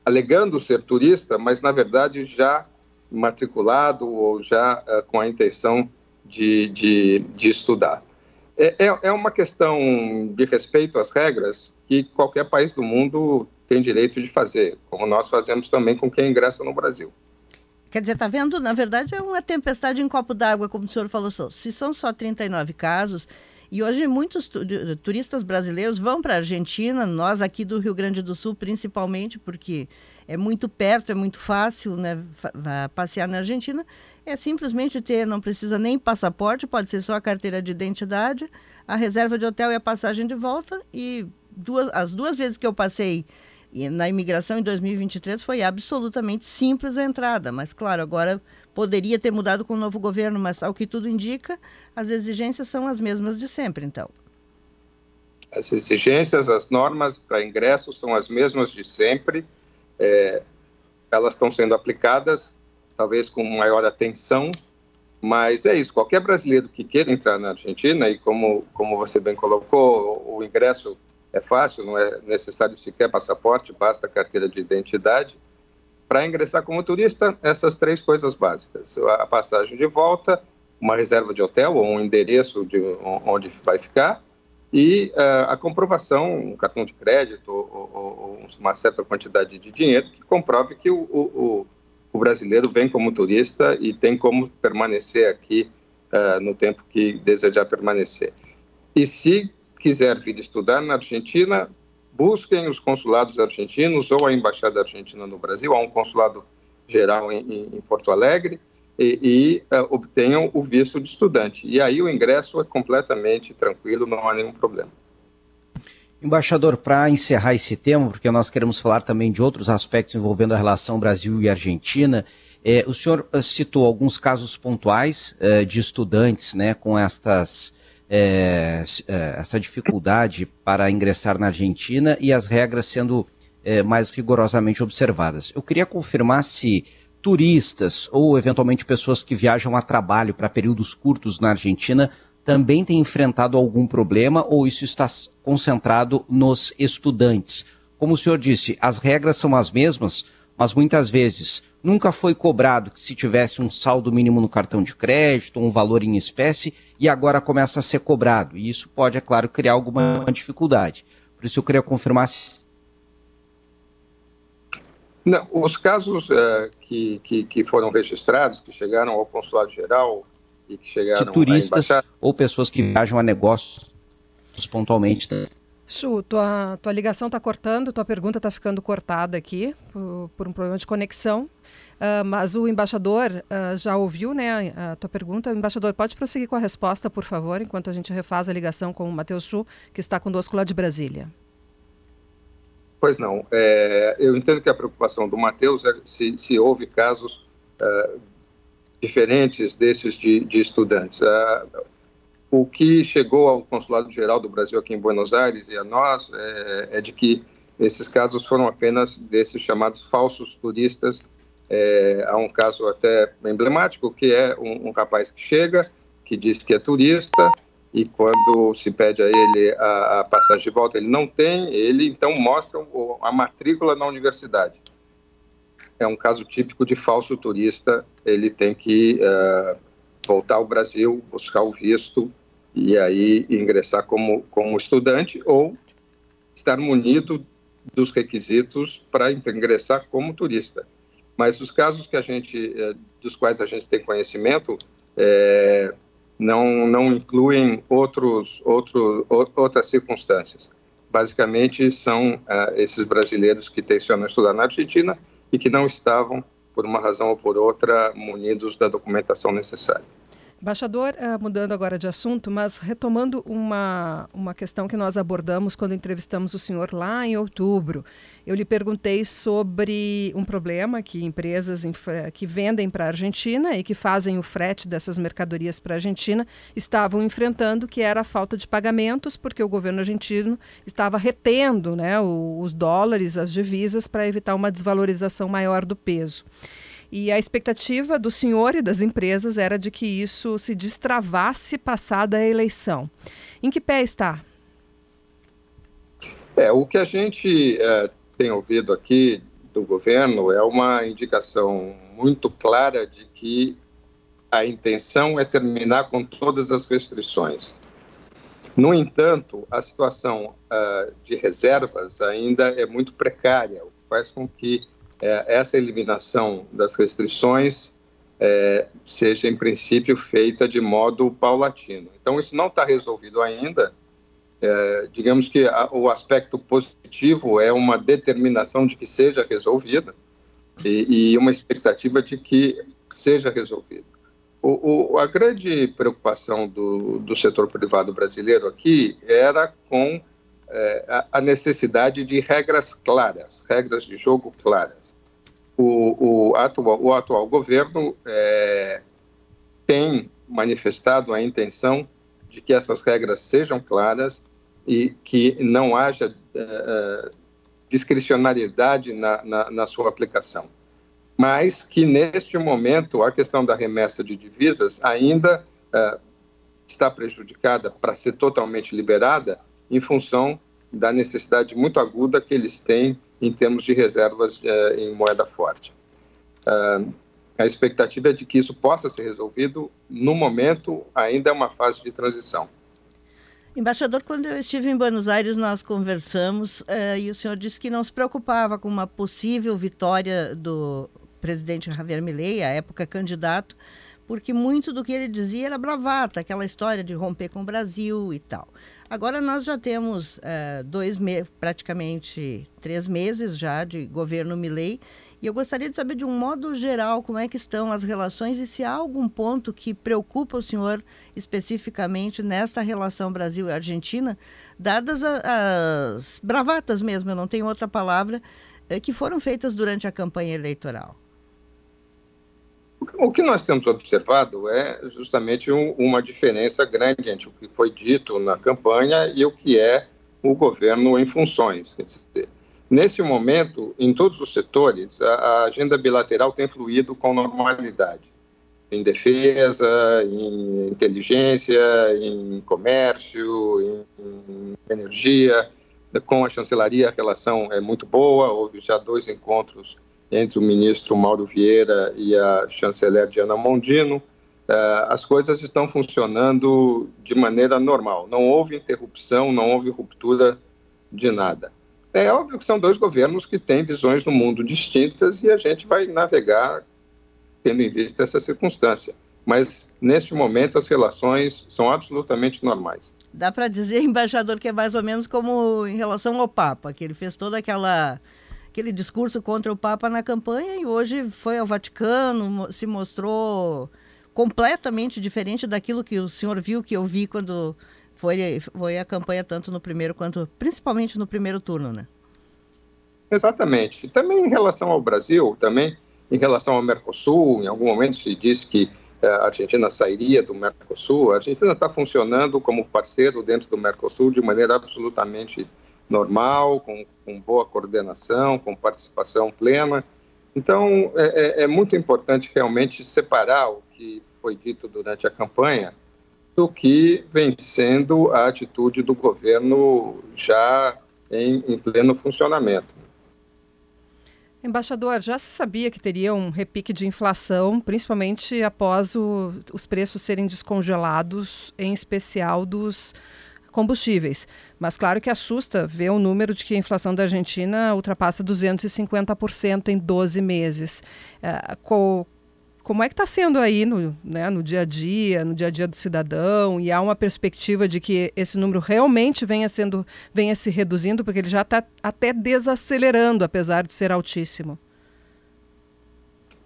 alegando ser turista, mas na verdade já matriculado ou já uh, com a intenção de, de, de estudar. É, é, é uma questão de respeito às regras que qualquer país do mundo tem direito de fazer, como nós fazemos também com quem ingressa no Brasil. Quer dizer, está vendo? Na verdade, é uma tempestade em copo d'água, como o senhor falou. Se são só 39 casos, e hoje muitos turistas brasileiros vão para a Argentina, nós aqui do Rio Grande do Sul, principalmente, porque é muito perto, é muito fácil né, passear na Argentina. É simplesmente ter, não precisa nem passaporte, pode ser só a carteira de identidade, a reserva de hotel e a passagem de volta. E duas, as duas vezes que eu passei na imigração em 2023 foi absolutamente simples a entrada, mas claro, agora poderia ter mudado com o novo governo, mas ao que tudo indica, as exigências são as mesmas de sempre, então. As exigências, as normas para ingresso são as mesmas de sempre. É, elas estão sendo aplicadas, talvez com maior atenção, mas é isso. Qualquer brasileiro que queira entrar na Argentina, e como, como você bem colocou, o ingresso é fácil, não é necessário sequer passaporte, basta carteira de identidade. Para ingressar como turista, essas três coisas básicas: a passagem de volta, uma reserva de hotel ou um endereço de onde vai ficar e uh, a comprovação, um cartão de crédito ou, ou, ou, uma certa quantidade de dinheiro que comprove que o, o, o, brasileiro vem como turista e tem como permanecer aqui uh, no tempo que desejar permanecer. E se quiser vir estudar na Argentina, busquem os consulados argentinos ou a embaixada argentina no Brasil, há um consulado geral em, em Porto Alegre, e, e uh, obtenham o visto de estudante. E aí o ingresso é completamente tranquilo, não há nenhum problema. Embaixador, para encerrar esse tema, porque nós queremos falar também de outros aspectos envolvendo a relação Brasil e Argentina, eh, o senhor eh, citou alguns casos pontuais eh, de estudantes né, com estas é, é, essa dificuldade para ingressar na Argentina e as regras sendo é, mais rigorosamente observadas. Eu queria confirmar se turistas ou eventualmente pessoas que viajam a trabalho para períodos curtos na Argentina também têm enfrentado algum problema ou isso está concentrado nos estudantes. Como o senhor disse, as regras são as mesmas, mas muitas vezes nunca foi cobrado que se tivesse um saldo mínimo no cartão de crédito, um valor em espécie, e agora começa a ser cobrado. E isso pode, é claro, criar alguma dificuldade. Por isso eu queria confirmar se. Não, os casos uh, que, que, que, foram registrados, que chegaram ao consulado geral e que chegaram de turistas ou pessoas que viajam a negócios pontualmente. Chu, tua, tua ligação está cortando, tua pergunta está ficando cortada aqui por, por, um problema de conexão. Uh, mas o embaixador uh, já ouviu né, a tua pergunta. Embaixador, pode prosseguir com a resposta, por favor, enquanto a gente refaz a ligação com o Matheus Chu, que está conosco lá de Brasília. Pois não. É, eu entendo que a preocupação do Matheus é se, se houve casos uh, diferentes desses de, de estudantes. o que chegou ao Consulado Geral do Brasil aqui em Buenos Aires e a nós é, é de que esses casos foram apenas desses chamados falsos turistas é, há um caso até emblemático, que é um, um, rapaz que chega, que diz que é turista, e quando se pede a ele a, a passagem de volta, ele não tem, ele então mostra a matrícula na universidade. É um caso típico de falso turista, ele tem que uh, voltar ao Brasil, buscar o visto e aí ingressar como, como estudante ou estar munido dos requisitos para ingressar como turista. Mas os casos que a gente, eh, dos quais a gente tem conhecimento, é, não, não incluem outros, outro, outras circunstâncias. Basicamente, são uh, esses brasileiros que tensionam estudar na Argentina e que não estavam, por uma razão ou por outra, munidos da documentação necessária. Embaixador, uh, mudando agora de assunto, mas retomando uma, uma questão que nós abordamos quando entrevistamos o senhor lá em outubro. Eu lhe perguntei sobre um problema que empresas que vendem para a Argentina e que fazem o frete dessas mercadorias para a Argentina estavam enfrentando, que era a falta de pagamentos, porque o governo argentino estava retendo né, os dólares, as divisas, para evitar uma desvalorização maior do peso. E a expectativa do senhor e das empresas era de que isso se destravasse passada a eleição. Em que pé está? É, o que a gente é, tem ouvido aqui do governo é uma indicação muito clara de que a intenção é terminar com todas as restrições. No entanto, a situação uh, de reservas ainda é muito precária, o que faz com que é, essa eliminação das restrições é, seja, em princípio, feita de modo paulatino. Então, isso não está resolvido ainda. É, digamos que a, o aspecto positivo é uma determinação de que seja resolvida e, e uma expectativa de que seja resolvido. O, o, a grande preocupação do, do setor privado brasileiro aqui era com é, a necessidade de regras claras, regras de jogo claras. O, o, atual, o atual governo é, tem manifestado a intenção de que essas regras sejam claras e que não haja uh, discricionariedade na, na, na, sua aplicação. Mas que, neste momento, a questão da remessa de divisas ainda uh, está prejudicada para ser totalmente liberada em função da necessidade muito aguda que eles têm em termos de reservas uh, em moeda forte. a expectativa é de que isso possa ser resolvido. No momento, ainda é uma fase de transição. Embaixador, quando eu estive em Buenos Aires, nós conversamos uh, e o senhor disse que não se preocupava com uma possível vitória do presidente Javier Milei, à época candidato, porque muito do que ele dizia era bravata, aquela história de romper com o Brasil e tal. Agora nós já temos uh, dois meses, praticamente três meses já de governo Milei e eu gostaria de saber, de um modo geral, como é que estão as relações e se há algum ponto que preocupa o senhor especificamente nesta relação Brasil e Argentina, dadas a, as bravatas mesmo, eu não tenho outra palavra, eh, que foram feitas durante a campanha eleitoral. O que nós temos observado é justamente um, uma diferença grande entre o que foi dito na campanha e o que é o governo em funções. Dizer, Nesse momento, em todos os setores, a, a agenda bilateral tem fluído com normalidade. Em defesa, em inteligência, em comércio, em energia. Com a chancelaria, a relação é muito boa. Houve já dois encontros entre o ministro Mauro Vieira e a chanceler Diana Mondino. Uh, as coisas estão funcionando de maneira normal. Não houve interrupção, não houve ruptura de nada. É óbvio que são dois governos que têm visões do mundo distintas e a gente vai navegar tendo em vista essa circunstância. Mas, neste momento, as relações são absolutamente normais. Dá para dizer, embaixador, que é mais ou menos como em relação ao Papa, que ele fez todo aquela, aquele discurso contra o Papa na campanha e hoje foi ao Vaticano, se mostrou completamente diferente daquilo que o senhor viu, que eu vi quando foi, foi a campanha tanto no primeiro quanto, principalmente no primeiro turno, né? Exatamente. Também em relação ao Brasil, também em relação ao Mercosul, em algum momento se disse que eh, a Argentina sairia do Mercosul. A Argentina está funcionando como parceiro dentro do Mercosul de maneira absolutamente normal, com, com boa coordenação, com participação plena. Então, é, é, é muito importante realmente separar o que foi dito durante a campanha do que vem sendo a atitude do governo já em, em pleno funcionamento. Embaixador, já se sabia que teria um repique de inflação, principalmente após o, os preços serem descongelados, em especial dos combustíveis. Mas claro que assusta ver o número de que a inflação da Argentina ultrapassa 250% em 12 meses. É, qual, como é que está sendo aí no, né, no dia a dia, no dia a dia do cidadão? E há uma perspectiva de que esse número realmente venha, sendo, venha se reduzindo, porque ele já está até desacelerando, apesar de ser altíssimo.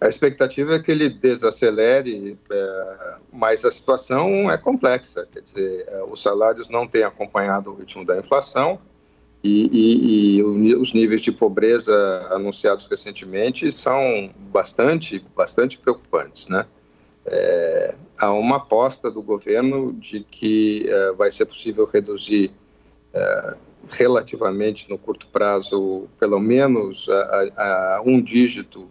A expectativa é que ele desacelere, é, mas a situação é complexa. Quer dizer, é, os salários não têm acompanhado o ritmo da inflação, e, e, e, os níveis de pobreza anunciados recentemente são bastante, bastante preocupantes, né? É, há uma aposta do governo de que é, vai ser possível reduzir é, relativamente no curto prazo, pelo menos a, a um dígito,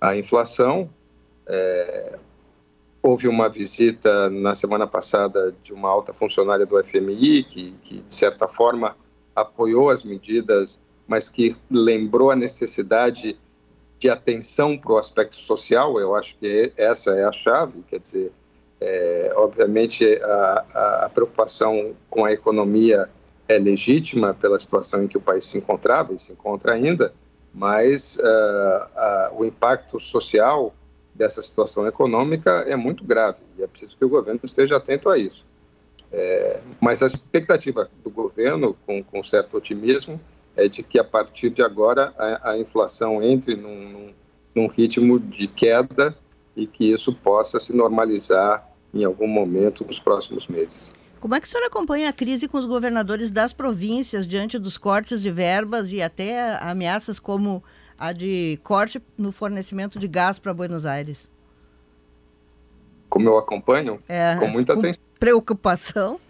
a inflação. É, houve uma visita na semana passada de uma alta funcionária do FMI que, que de certa forma, apoiou as medidas, mas que lembrou a necessidade de atenção para o aspecto social, eu acho que essa é a chave, quer dizer, é, obviamente a, a, preocupação com a economia é legítima pela situação em que o país se encontrava e se encontra ainda, mas uh, uh, o impacto social dessa situação econômica é muito grave e é preciso que o governo esteja atento a isso. É, mas a expectativa do governo, com, com certo otimismo, é de que a partir de agora a, a inflação entre num, num, num, ritmo de queda e que isso possa se normalizar em algum momento nos próximos meses. Como é que o senhor acompanha a crise com os governadores das províncias diante dos cortes de verbas e até ameaças como a de corte no fornecimento de gás para Buenos Aires? Como eu acompanho? É, com muita com atenção. Preocupação?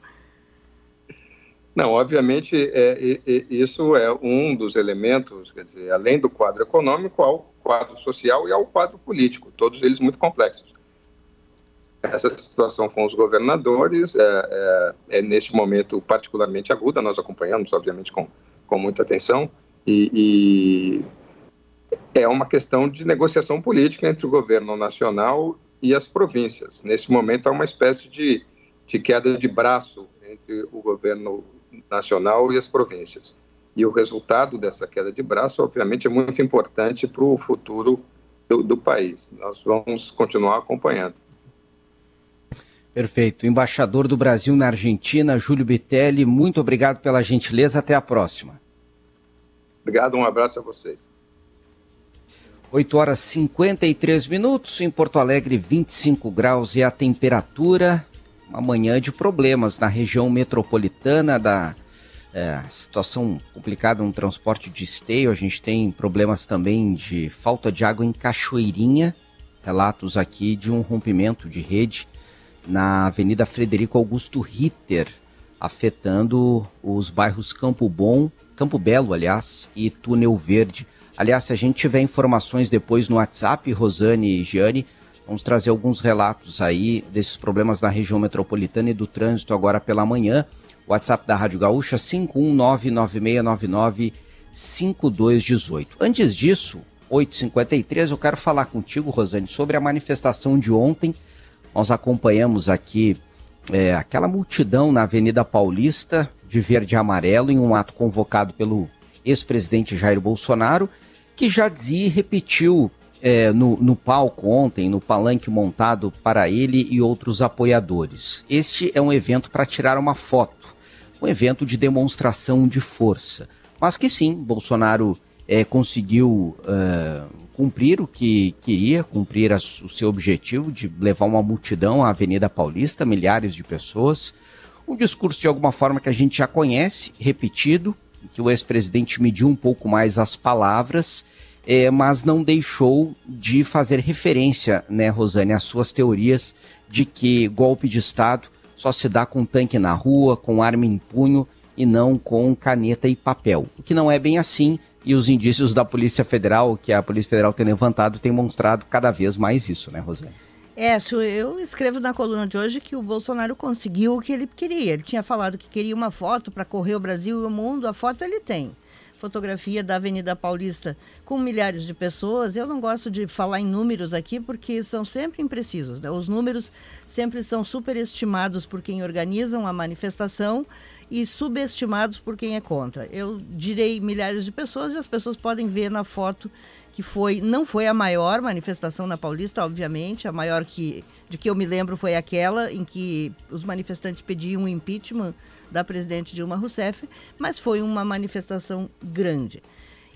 Não, obviamente, é, é, isso é um dos elementos, quer dizer, além do quadro econômico, ao quadro social e ao quadro político, todos eles muito complexos. Essa situação com os governadores é, é, é neste momento particularmente aguda, nós acompanhamos, obviamente, com, com muita atenção, e, e é uma questão de negociação política entre o governo nacional e as províncias. Nesse momento, há uma espécie de, de queda de braço entre o governo nacional e as províncias. E o resultado dessa queda de braço, obviamente, é muito importante para o futuro do, do país. Nós vamos continuar acompanhando. Perfeito. Embaixador do Brasil na Argentina, Júlio Bitelli, muito obrigado pela gentileza. Até a próxima. Obrigado, um abraço a vocês. 8 horas 53 minutos, em Porto Alegre, 25 graus e a temperatura uma manhã de problemas na região metropolitana da é, situação complicada no transporte de esteio. A gente tem problemas também de falta de água em Cachoeirinha. Relatos aqui de um rompimento de rede na Avenida Frederico Augusto Ritter, afetando os bairros Campo Bom, Campo Belo, aliás, e Túnel Verde. Aliás, se a gente tiver informações depois no WhatsApp, Rosane e Gianni, Vamos trazer alguns relatos aí desses problemas na região metropolitana e do trânsito agora pela manhã. WhatsApp da Rádio Gaúcha 51996995218. Antes disso, 8h53, eu quero falar contigo, Rosane, sobre a manifestação de ontem. Nós acompanhamos aqui é, aquela multidão na Avenida Paulista de verde e amarelo em um ato convocado pelo ex-presidente Jair Bolsonaro, que já dizia e repetiu é, no, no palco ontem, no palanque montado para ele e outros apoiadores. Este é um evento para tirar uma foto, um evento de demonstração de força. Mas que sim, Bolsonaro é, conseguiu uh, cumprir o que queria, cumprir a, o seu objetivo de levar uma multidão à Avenida Paulista, milhares de pessoas. Um discurso de alguma forma que a gente já conhece, repetido, que o ex-presidente mediu um pouco mais as palavras é, mas não deixou de fazer referência, né, Rosane, às suas teorias de que golpe de Estado só se dá com tanque na rua, com arma em punho e não com caneta e papel. O que não é bem assim, e os indícios da Polícia Federal, que a Polícia Federal tem levantado, têm mostrado cada vez mais isso, né, Rosane? É, eu escrevo na coluna de hoje que o Bolsonaro conseguiu o que ele queria. Ele tinha falado que queria uma foto para correr o Brasil e o mundo, a foto ele tem fotografia da Avenida Paulista com milhares de pessoas. Eu não gosto de falar em números aqui porque são sempre imprecisos. Né? Os números sempre são superestimados por quem organiza a manifestação e subestimados por quem é contra. Eu direi milhares de pessoas e as pessoas podem ver na foto que foi não foi a maior manifestação na Paulista, obviamente, a maior que de que eu me lembro foi aquela em que os manifestantes pediam o impeachment da presidente Dilma Rousseff, mas foi uma manifestação grande.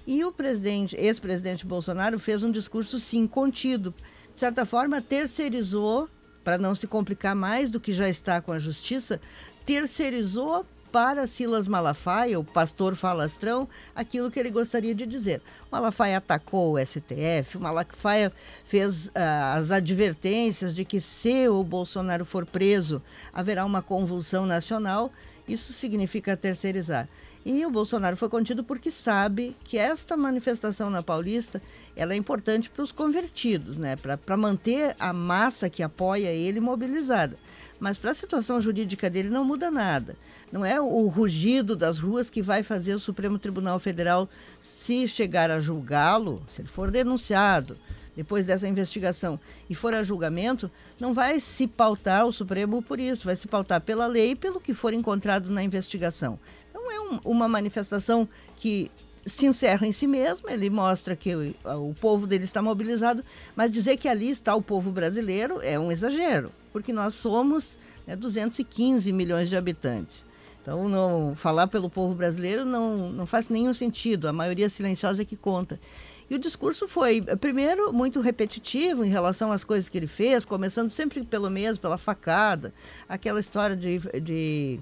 E o presidente, ex-presidente Bolsonaro fez um discurso sim contido, de certa forma terceirizou, para não se complicar mais do que já está com a justiça, terceirizou para Silas Malafaia, o pastor falastrão, aquilo que ele gostaria de dizer. Malafaia atacou o STF, Malafaia fez uh, as advertências de que se o Bolsonaro for preso, haverá uma convulsão nacional. Isso significa terceirizar. E o Bolsonaro foi contido porque sabe que esta manifestação na Paulista ela é importante para os convertidos, né? para manter a massa que apoia ele mobilizada. Mas para a situação jurídica dele não muda nada. Não é o rugido das ruas que vai fazer o Supremo Tribunal Federal, se chegar a julgá-lo, se ele for denunciado, depois dessa investigação e for a julgamento, não vai se pautar o Supremo por isso, vai se pautar pela lei e pelo que for encontrado na investigação. Não é um, uma manifestação que se encerra em si mesmo, ele mostra que o, o povo dele está mobilizado, mas dizer que ali está o povo brasileiro é um exagero, porque nós somos né, 215 milhões de habitantes. Então, não, falar pelo povo brasileiro não, não faz nenhum sentido, a maioria silenciosa é que conta. E o discurso foi, primeiro, muito repetitivo em relação às coisas que ele fez, começando sempre pelo mesmo, pela facada, aquela história de, de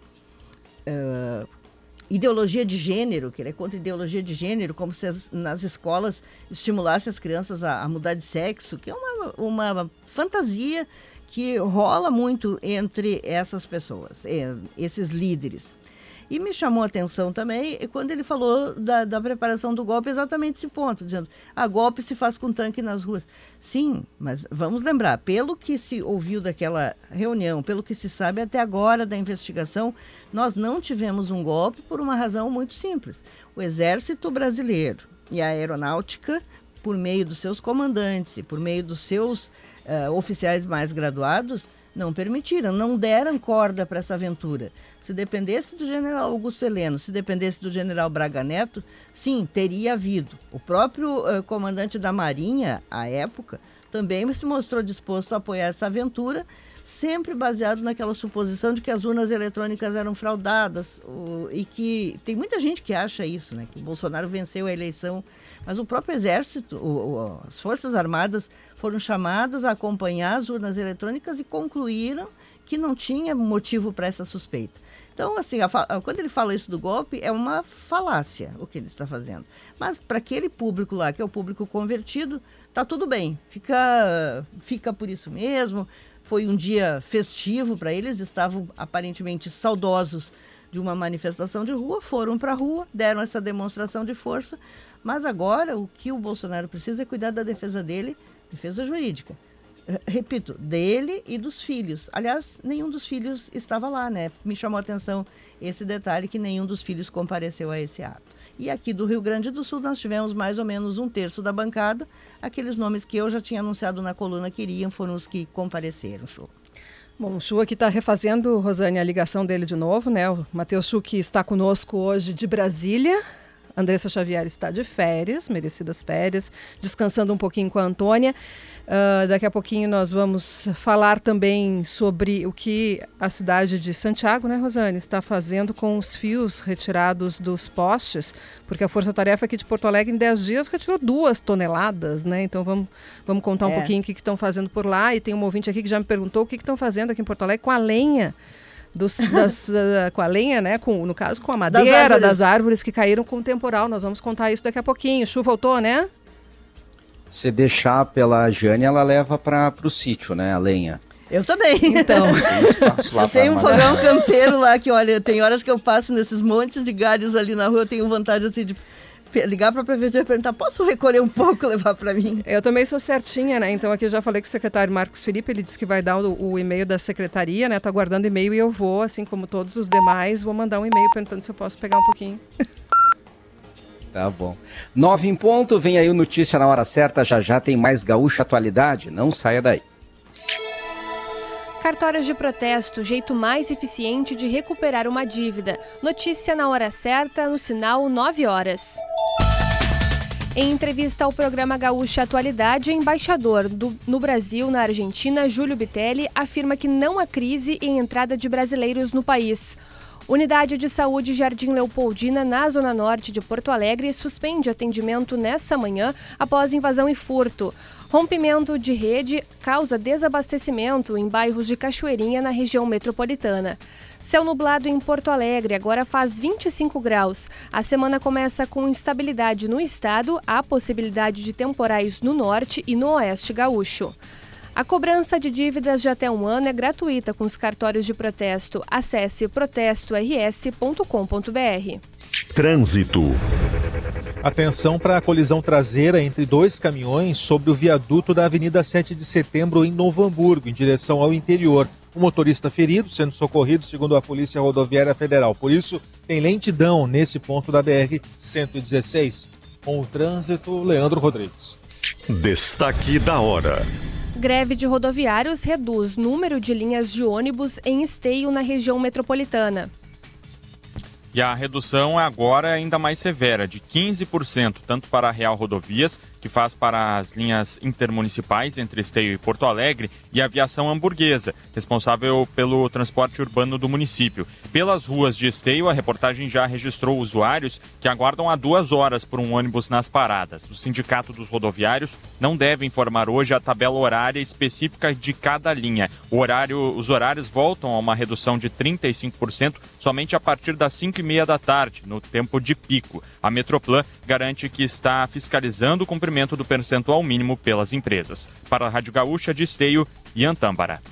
uh, ideologia de gênero, que ele é contra ideologia de gênero, como se as, nas escolas estimulasse as crianças a, a, mudar de sexo, que é uma, uma fantasia que rola muito entre essas pessoas, esses líderes. E me chamou a atenção também quando ele falou da, da preparação do golpe, exatamente esse ponto, dizendo: a ah, golpe se faz com tanque nas ruas. Sim, mas vamos lembrar, pelo que se ouviu daquela reunião, pelo que se sabe até agora da investigação, nós não tivemos um golpe por uma razão muito simples. O Exército Brasileiro e a Aeronáutica, por meio dos seus comandantes e por meio dos seus uh, oficiais mais graduados, não permitiram, não deram corda para essa aventura. Se dependesse do general Augusto Heleno, se dependesse do general Braga Neto, sim, teria havido. O próprio uh, comandante da Marinha, à época, também se mostrou disposto a apoiar essa aventura, sempre baseado naquela suposição de que as urnas eletrônicas eram fraudadas o, e que tem muita gente que acha isso, né? Que Bolsonaro venceu a eleição, mas o próprio exército, o, o, as forças armadas foram chamadas a acompanhar as urnas eletrônicas e concluíram que não tinha motivo para essa suspeita. Então, assim, a, a, quando ele fala isso do golpe, é uma falácia o que ele está fazendo. Mas para aquele público lá, que é o público convertido, tá tudo bem. Fica, fica por isso mesmo. Foi um dia festivo para eles, estavam aparentemente saudosos de uma manifestação de rua, foram para a rua, deram essa demonstração de força, mas agora o que o Bolsonaro precisa é cuidar da defesa dele defesa jurídica. Repito, dele e dos filhos. Aliás, nenhum dos filhos estava lá, né? Me chamou a atenção esse detalhe que nenhum dos filhos compareceu a esse ato. E aqui do Rio Grande do Sul nós tivemos mais ou menos um terço da bancada. Aqueles nomes que eu já tinha anunciado na coluna que iriam foram os que compareceram, show. Bom, o Chu aqui está refazendo, Rosane, a ligação dele de novo, né? O Matheus Chu que está conosco hoje de Brasília. Andressa Xavier está de férias, merecidas férias, descansando um pouquinho com a Antônia. Uh, daqui a pouquinho nós vamos falar também sobre o que a cidade de Santiago, né, Rosane, está fazendo com os fios retirados dos postes, porque a Força Tarefa aqui de Porto Alegre em 10 dias retirou duas toneladas, né? Então vamos, vamos contar um é. pouquinho o que estão fazendo por lá. E tem um ouvinte aqui que já me perguntou o que estão fazendo aqui em Porto Alegre com a lenha dos, das, uh, com a lenha, né? Com, no caso, com a madeira das árvores. das árvores. que caíram com o temporal. Nós vamos contar isso daqui a pouquinho. Chu voltou, né? Se deixar pela Jane, ela leva para o sítio, né? A lenha. Eu também. Então. eu tenho um fogão campeiro lá que, olha, tem horas que eu passo nesses montes de galhos ali na rua, eu tenho vontade assim de ligar para a prefeitura e perguntar: posso recolher um pouco e levar para mim? Eu também sou certinha, né? Então aqui eu já falei com o secretário Marcos Felipe, ele disse que vai dar o, o e-mail da secretaria, né? Tá aguardando e-mail e eu vou, assim como todos os demais, vou mandar um e-mail perguntando se eu posso pegar um pouquinho. Tá bom. Nove em ponto, vem aí o Notícia na Hora Certa, já já tem mais Gaúcha Atualidade, não saia daí. Cartórios de protesto, jeito mais eficiente de recuperar uma dívida. Notícia na hora certa, no sinal 9 horas. Em entrevista ao programa Gaúcha Atualidade, embaixador do, no Brasil, na Argentina, Júlio Bitelli, afirma que não há crise em entrada de brasileiros no país. Unidade de Saúde Jardim Leopoldina, na Zona Norte de Porto Alegre, suspende atendimento nessa manhã após invasão e furto. Rompimento de rede causa desabastecimento em bairros de Cachoeirinha, na região metropolitana. Céu nublado em Porto Alegre, agora faz 25 graus. A semana começa com instabilidade no estado, há possibilidade de temporais no norte e no oeste gaúcho. A cobrança de dívidas de até um ano é gratuita com os cartórios de protesto. Acesse protestors.com.br. Trânsito. Atenção para a colisão traseira entre dois caminhões sobre o viaduto da Avenida 7 de Setembro, em Novo Hamburgo, em direção ao interior o motorista ferido, sendo socorrido segundo a Polícia Rodoviária Federal. Por isso, tem lentidão nesse ponto da BR-116. Com o trânsito, Leandro Rodrigues. Destaque da hora. Greve de rodoviários reduz número de linhas de ônibus em esteio na região metropolitana. E a redução é agora ainda mais severa, de 15%, tanto para a Real Rodovias que faz para as linhas intermunicipais entre Esteio e Porto Alegre, e a Aviação Hamburguesa, responsável pelo transporte urbano do município. Pelas ruas de Esteio, a reportagem já registrou usuários que aguardam há duas horas por um ônibus nas paradas. O Sindicato dos Rodoviários não deve informar hoje a tabela horária específica de cada linha. Horário, os horários voltam a uma redução de 35% somente a partir das 5 e meia da tarde, no tempo de pico. A Metroplan garante que está fiscalizando o cumprimento do percentual mínimo pelas empresas. Para a Rádio Gaúcha de Esteio, Ian Tâmbara.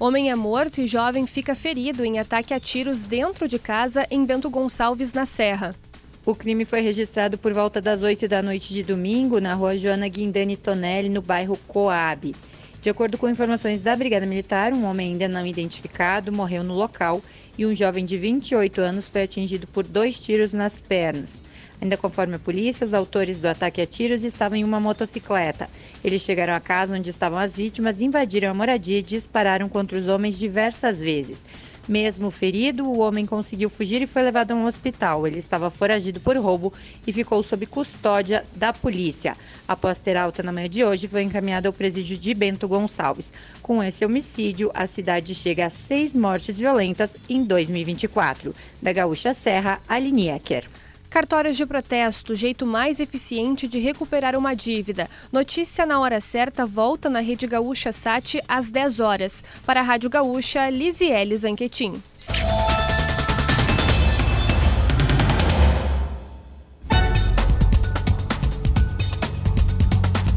Homem é morto e jovem fica ferido em ataque a tiros dentro de casa em Bento Gonçalves, na Serra. O crime foi registrado por volta das 8 da noite de domingo na rua Joana Guindani Tonelli, no bairro Coab. De acordo com informações da Brigada Militar, um homem ainda não identificado morreu no local e um jovem de 28 anos foi atingido por dois tiros nas pernas. Ainda conforme a polícia, os autores do ataque a tiros estavam em uma motocicleta. Eles chegaram à casa onde estavam as vítimas, invadiram a moradia e dispararam contra os homens diversas vezes. Mesmo ferido, o homem conseguiu fugir e foi levado a um hospital. Ele estava foragido por roubo e ficou sob custódia da polícia. Após ter alta na manhã de hoje, foi encaminhado ao presídio de Bento Gonçalves. Com esse homicídio, a cidade chega a seis mortes violentas em 2024. Da Gaúcha Serra, Aline Ecker. Cartórios de protesto, jeito mais eficiente de recuperar uma dívida. Notícia na hora certa volta na Rede Gaúcha Sat às 10 horas. Para a Rádio Gaúcha, Lisiele Zanquetin.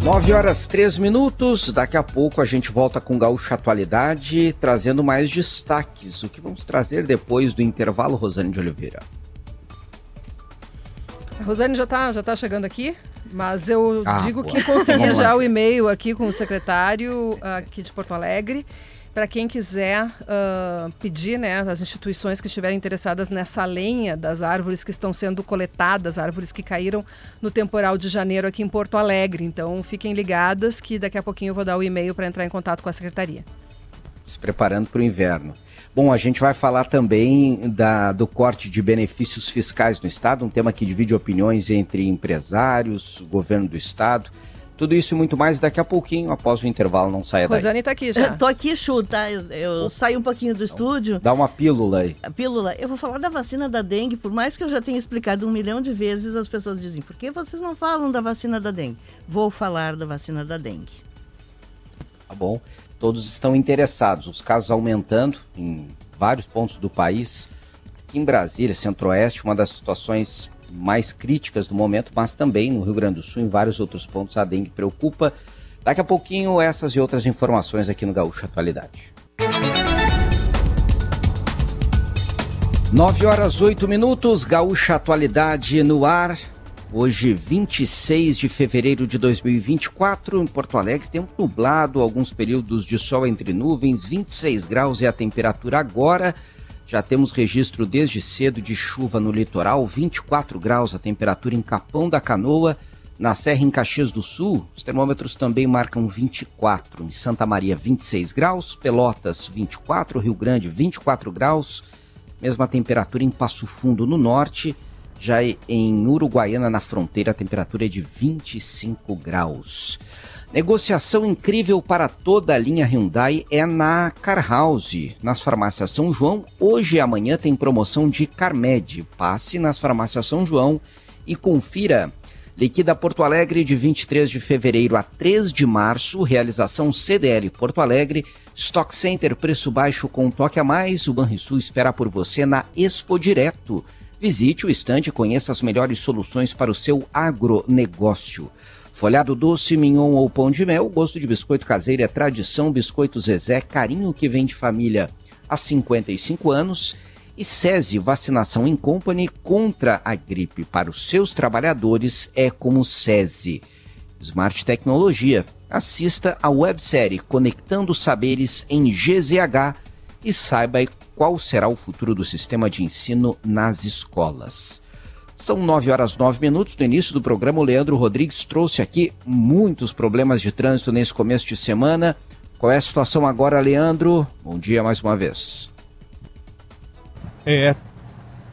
Nove horas três minutos. Daqui a pouco a gente volta com Gaúcha Atualidade, trazendo mais destaques. O que vamos trazer depois do intervalo, Rosane de Oliveira? Rosane já está já tá chegando aqui, mas eu ah, digo boa. que consegui já o e-mail aqui com o secretário aqui de Porto Alegre. Para quem quiser uh, pedir, né, as instituições que estiverem interessadas nessa lenha das árvores que estão sendo coletadas, árvores que caíram no temporal de janeiro aqui em Porto Alegre. Então fiquem ligadas que daqui a pouquinho eu vou dar o e-mail para entrar em contato com a secretaria. Se preparando para o inverno. Bom, a gente vai falar também da, do corte de benefícios fiscais no Estado, um tema que divide opiniões entre empresários, governo do Estado. Tudo isso e muito mais daqui a pouquinho, após o intervalo, não saia daí. Rosane está aqui já. Estou aqui, Chu, tá? Eu, eu saio um pouquinho do estúdio. Dá uma pílula aí. A pílula. Eu vou falar da vacina da dengue, por mais que eu já tenha explicado um milhão de vezes, as pessoas dizem, por que vocês não falam da vacina da dengue? Vou falar da vacina da dengue. Tá bom todos estão interessados. Os casos aumentando em vários pontos do país. Aqui em Brasília, Centro-Oeste, uma das situações mais críticas do momento, mas também no Rio Grande do Sul, em vários outros pontos, a dengue preocupa. Daqui a pouquinho, essas e outras informações aqui no Gaúcho Atualidade. 9 horas 8 minutos, Gaúcha Atualidade no ar. Hoje, 26 de fevereiro de 2024, em Porto Alegre, tempo nublado, alguns períodos de sol entre nuvens, 26 graus é a temperatura agora. Já temos registro desde cedo de chuva no litoral, 24 graus a temperatura em Capão da Canoa. Na Serra em Caxias do Sul, os termômetros também marcam 24. Em Santa Maria, 26 graus. Pelotas, 24. Rio Grande, 24 graus. Mesma temperatura em Passo Fundo, no norte. Já em Uruguaiana, na fronteira, a temperatura é de 25 graus. Negociação incrível para toda a linha Hyundai é na Car House. Nas farmácias São João, hoje e amanhã tem promoção de Carmed. Passe nas farmácias São João e confira. Liquida Porto Alegre de 23 de fevereiro a 3 de março, realização CDL Porto Alegre, Stock Center, preço baixo com toque a mais. O Banrisul espera por você na Expo Direto. Visite o estande e conheça as melhores soluções para o seu agronegócio. Folhado doce, mignon ou pão de mel, gosto de biscoito caseiro é tradição, biscoito Zezé, carinho que vem de família há 55 anos. E SESI, vacinação em company contra a gripe para os seus trabalhadores é como SESI. Smart Tecnologia, assista a websérie Conectando Saberes em GZH e saiba qual será o futuro do sistema de ensino nas escolas. São 9 horas 9 minutos. No início do programa, o Leandro Rodrigues trouxe aqui muitos problemas de trânsito nesse começo de semana. Qual é a situação agora, Leandro? Bom dia mais uma vez. É.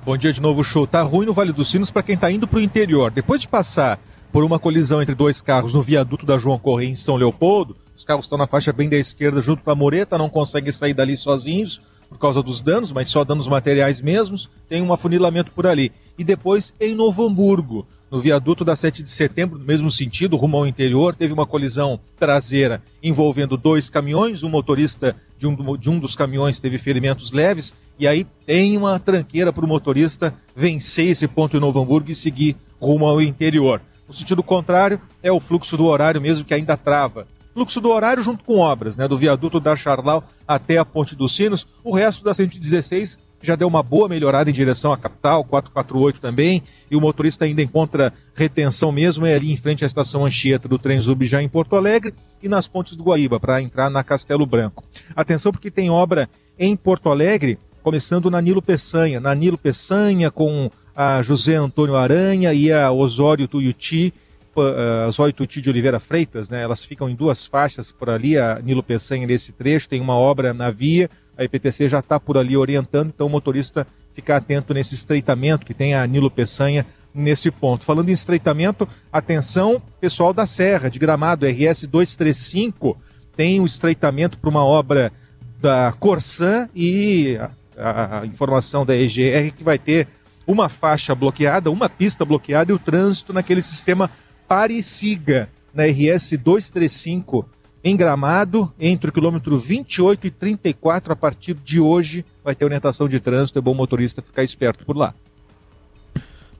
Bom dia de novo, show. Tá ruim no Vale dos Sinos para quem está indo para o interior. Depois de passar por uma colisão entre dois carros no viaduto da João Correia em São Leopoldo. Os carros estão na faixa bem da esquerda junto com a mureta, não conseguem sair dali sozinhos por causa dos danos, mas só danos materiais mesmos. Tem um afunilamento por ali. E depois em Novo Hamburgo, no viaduto da 7 de setembro, no mesmo sentido, rumo ao interior, teve uma colisão traseira envolvendo dois caminhões. O motorista de um, de um dos caminhões teve ferimentos leves. E aí tem uma tranqueira para o motorista vencer esse ponto em Novo Hamburgo e seguir rumo ao interior. No sentido contrário, é o fluxo do horário mesmo que ainda trava. Fluxo do horário junto com obras, né, do viaduto da Charlau até a Ponte dos Sinos. O resto da 116 já deu uma boa melhorada em direção à capital, 448 também, e o motorista ainda encontra retenção mesmo, é ali em frente à estação Anchieta do Trenzub já em Porto Alegre e nas pontes do Guaíba para entrar na Castelo Branco. Atenção porque tem obra em Porto Alegre, começando na Nilo Peçanha, na Nilo Peçanha com a José Antônio Aranha e a Osório Tuiuti, uh, Osório Tuiuti de Oliveira Freitas, né? Elas ficam em duas faixas por ali, a Nilo Peçanha nesse trecho, tem uma obra na via, a IPTC já está por ali orientando, então o motorista ficar atento nesse estreitamento que tem a Nilo Peçanha nesse ponto. Falando em estreitamento, atenção, pessoal da Serra, de Gramado, RS 235, tem um estreitamento para uma obra da Corsan e a, a, informação da EGR que vai ter uma faixa bloqueada, uma pista bloqueada e o trânsito naquele sistema pare-siga na RS 235 em Gramado, entre o quilômetro 28 e 34, a partir de hoje, vai ter orientação de trânsito. É bom motorista ficar esperto por lá.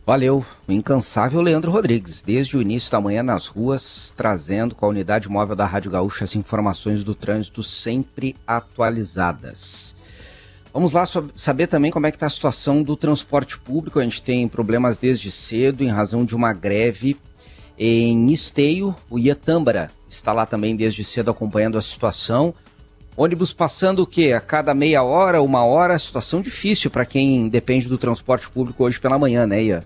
Valeu, o incansável Leandro Rodrigues, desde o início da manhã nas ruas, trazendo com a unidade móvel da Rádio Gaúcha as informações do trânsito sempre atualizadas. Vamos lá saber também como é que está a situação do transporte público. A gente tem problemas desde cedo em razão de uma greve em Esteio, o Iatâmbara está lá também desde cedo acompanhando a situação. Ônibus passando o quê? A cada meia hora, uma hora, situação difícil para quem depende do transporte público hoje pela manhã, né, Ian?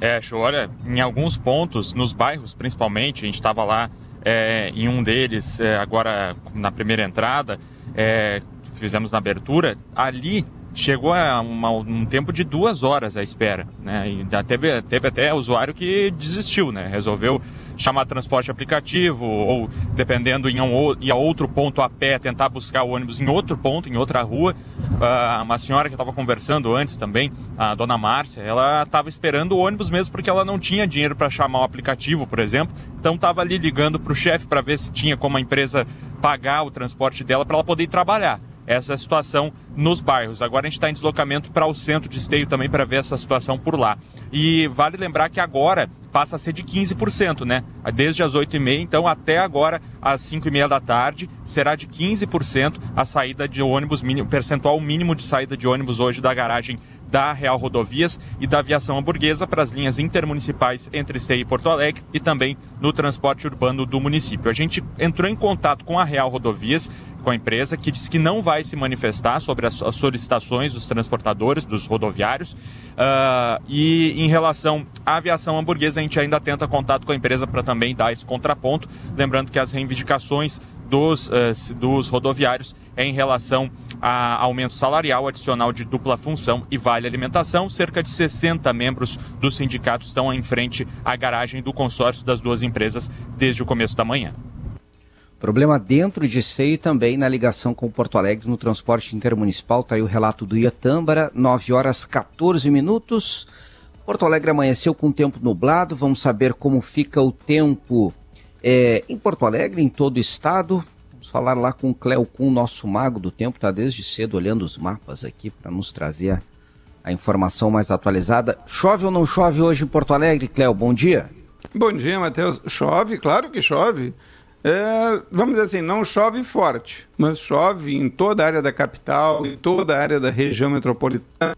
É, olha, em alguns pontos, nos bairros principalmente, a gente estava lá é, em um deles, é, agora na primeira entrada, é, fizemos na abertura, ali chegou a uma, um tempo de duas horas à espera, né? E teve, teve até usuário que desistiu, né? Resolveu chamar transporte aplicativo ou, dependendo, em um, ir a outro ponto a pé, tentar buscar o ônibus em outro ponto, em outra rua. Uh, uma senhora que estava conversando antes também, a dona Márcia, ela estava esperando o ônibus mesmo porque ela não tinha dinheiro para chamar o aplicativo, por exemplo. Então estava ali ligando para o chefe para ver se tinha como a empresa pagar o transporte dela para ela poder ir trabalhar essa situação nos bairros. Agora a gente está em deslocamento para o centro de esteio também para ver essa situação por lá. E vale lembrar que agora passa a ser de 15%, né? Desde as 8h30, então até agora, às 5h30 da tarde, será de 15% a saída de ônibus, mínimo, percentual mínimo de saída de ônibus hoje da garagem da Real Rodovias e da aviação hamburguesa para as linhas intermunicipais entre Esteio e Porto Alegre e também no transporte urbano do município. A gente entrou em contato com a Real Rodovias com a empresa, que diz que não vai se manifestar sobre as, as solicitações dos transportadores, dos rodoviários. Uh, e em relação à aviação hamburguesa, a gente ainda tenta contato com a empresa para também dar esse contraponto. Lembrando que as reivindicações dos, uh, dos rodoviários é em relação a aumento salarial adicional de dupla função e vale alimentação. Cerca de 60 membros do sindicato estão em frente à garagem do consórcio das duas empresas desde o começo da manhã. Problema dentro de SEI também na ligação com Porto Alegre no transporte intermunicipal. Está aí o relato do Iatâmbara, 9 horas 14 minutos. Porto Alegre amanheceu com tempo nublado. Vamos saber como fica o tempo é, em Porto Alegre, em todo o estado. Vamos falar lá com o Cleo com o nosso mago do tempo. Está desde cedo olhando os mapas aqui para nos trazer a, a informação mais atualizada. Chove ou não chove hoje em Porto Alegre, Cleo? Bom dia. Bom dia, Matheus. Chove, claro que chove. É, vamos dizer assim, não chove forte, mas chove em toda a área da capital, em toda a área da região metropolitana.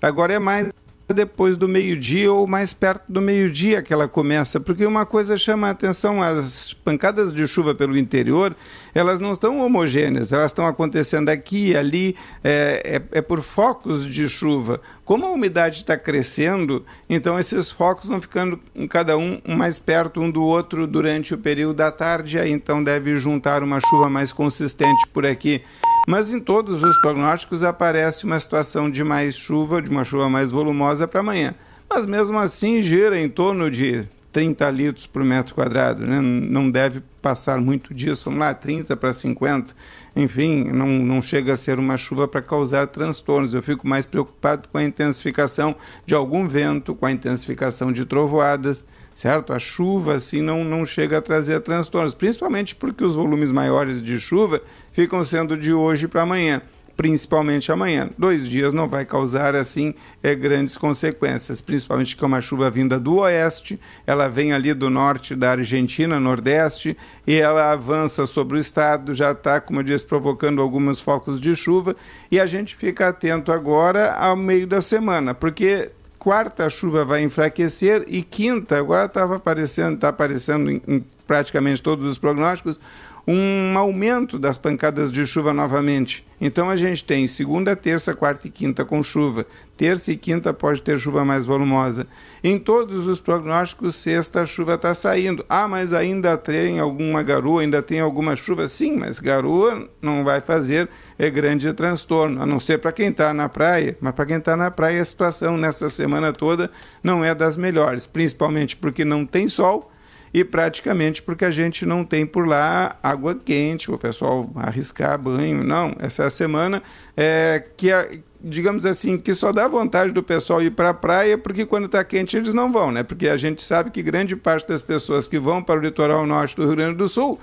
Agora é mais depois do meio-dia ou mais perto do meio-dia que ela começa, porque uma coisa chama a atenção, as pancadas de chuva pelo interior, elas não estão homogêneas, elas estão acontecendo aqui e ali, é, é, é, por focos de chuva. Como a umidade está crescendo, então esses focos vão ficando cada um mais perto um do outro durante o período da tarde, aí então deve juntar uma chuva mais consistente por aqui. Mas em todos os prognósticos aparece uma situação de mais chuva, de uma chuva mais volumosa para amanhã. mas mesmo assim gira em torno de 30 litros por metro quadrado, né? não deve passar muito disso, vamos lá, 30 para 50, enfim, não, não chega a ser uma chuva para causar transtornos. Eu fico mais preocupado com a intensificação de algum vento, com a intensificação de trovoadas, certo? A chuva assim não, não chega a trazer transtornos, principalmente porque os volumes maiores de chuva ficam sendo de hoje para amanhã principalmente amanhã. Dois dias não vai causar assim é, grandes consequências, principalmente com uma chuva vinda do oeste, ela vem ali do norte da Argentina, nordeste, e ela avança sobre o estado, já está, como eu disse, provocando alguns focos de chuva, e a gente fica atento agora ao meio da semana, porque quarta a chuva vai enfraquecer e quinta, agora estava aparecendo, está aparecendo em, em praticamente todos os prognósticos, um aumento das pancadas de chuva novamente. Então a gente tem segunda, terça, quarta e quinta com chuva. Terça e quinta pode ter chuva mais volumosa. Em todos os prognósticos, sexta a chuva está saindo. Ah, mas ainda tem alguma garoa, ainda tem alguma chuva? Sim, mas garoa não vai fazer é grande transtorno, a não ser para quem está na praia. Mas para quem está na praia, a situação nessa semana toda não é das melhores, principalmente porque não tem sol e praticamente porque a gente não tem por lá água quente, o pessoal arriscar banho. Não, essa semana é que a, digamos assim, que só dá vontade do pessoal ir para a praia, porque quando está quente eles não vão, né? Porque a gente sabe que grande parte das pessoas que vão para o litoral norte do Rio Grande do Sul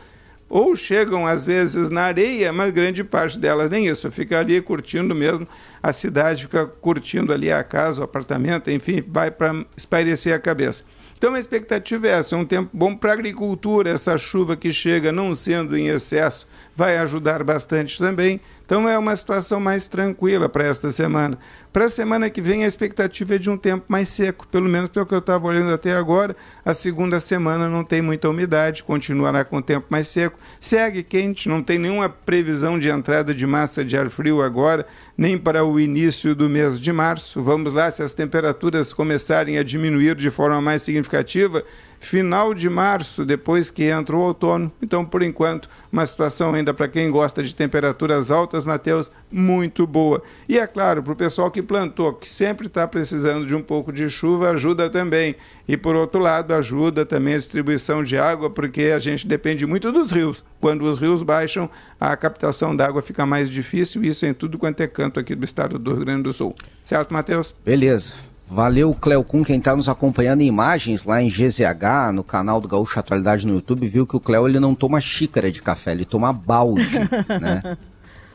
ou chegam às vezes na areia, mas grande parte delas nem isso, fica ali curtindo mesmo a cidade, fica curtindo ali a casa, o apartamento, enfim, vai para espairecer a cabeça. Então a expectativa é essa, é um tempo bom para a agricultura, essa chuva que chega não sendo em excesso vai ajudar bastante também. Então é uma situação mais tranquila para esta semana. Para a semana que vem, a expectativa é de um tempo mais seco, pelo menos pelo que eu estava olhando até agora. A segunda semana não tem muita umidade, continuará com o tempo mais seco. Segue quente, não tem nenhuma previsão de entrada de massa de ar frio agora, nem para o início do mês de março. Vamos lá, se as temperaturas começarem a diminuir de forma mais significativa, final de março, depois que entra o outono. Então, por enquanto, uma situação ainda para quem gosta de temperaturas altas, Mateus, muito boa. E é claro, para o pessoal que plantou, que sempre está precisando de um pouco de chuva, ajuda também. E por outro lado, ajuda também a distribuição de água, porque a gente depende muito dos rios. Quando os rios baixam, a captação d'água fica mais difícil, isso em tudo quanto é canto aqui do estado do Rio Grande do Sul. Certo, Matheus? Beleza. Valeu, Cleo quem está nos acompanhando em imagens lá em GZH, no canal do Gaúcho Atualidade no YouTube, viu que o Cleo ele não toma xícara de café, ele toma balde, né?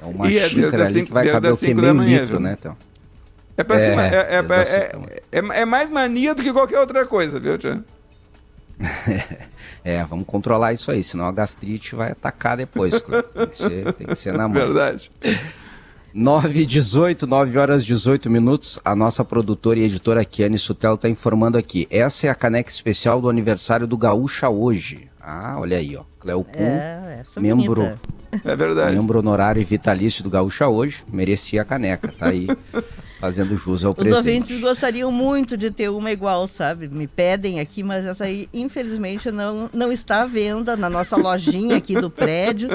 É uma e xícara é ali cinco, que vai caber o que? Meio manhã, litro, viu? né? Então. É, pra é, cima, é, é, é, é, mais mania do que qualquer outra coisa, viu, Tia? é, vamos controlar isso aí, senão a gastrite vai atacar depois, Cleo. Tem que ser, tem que ser na mão. Verdade. 9 e 18, 9 horas 18 minutos. A nossa produtora e editora Kiane Sutel está informando aqui. Essa é a caneca especial do aniversário do Gaúcha hoje. Ah, olha aí, ó. Cleopum, é, membro. É verdade. Membro honorário e vitalício do Gaúcha hoje. Merecia a caneca, tá aí. fazendo jus ao Os presente. Os ouvintes gostariam muito de ter uma igual, sabe? Me pedem aqui, mas essa aí, infelizmente, não, não está à venda na nossa lojinha aqui do prédio.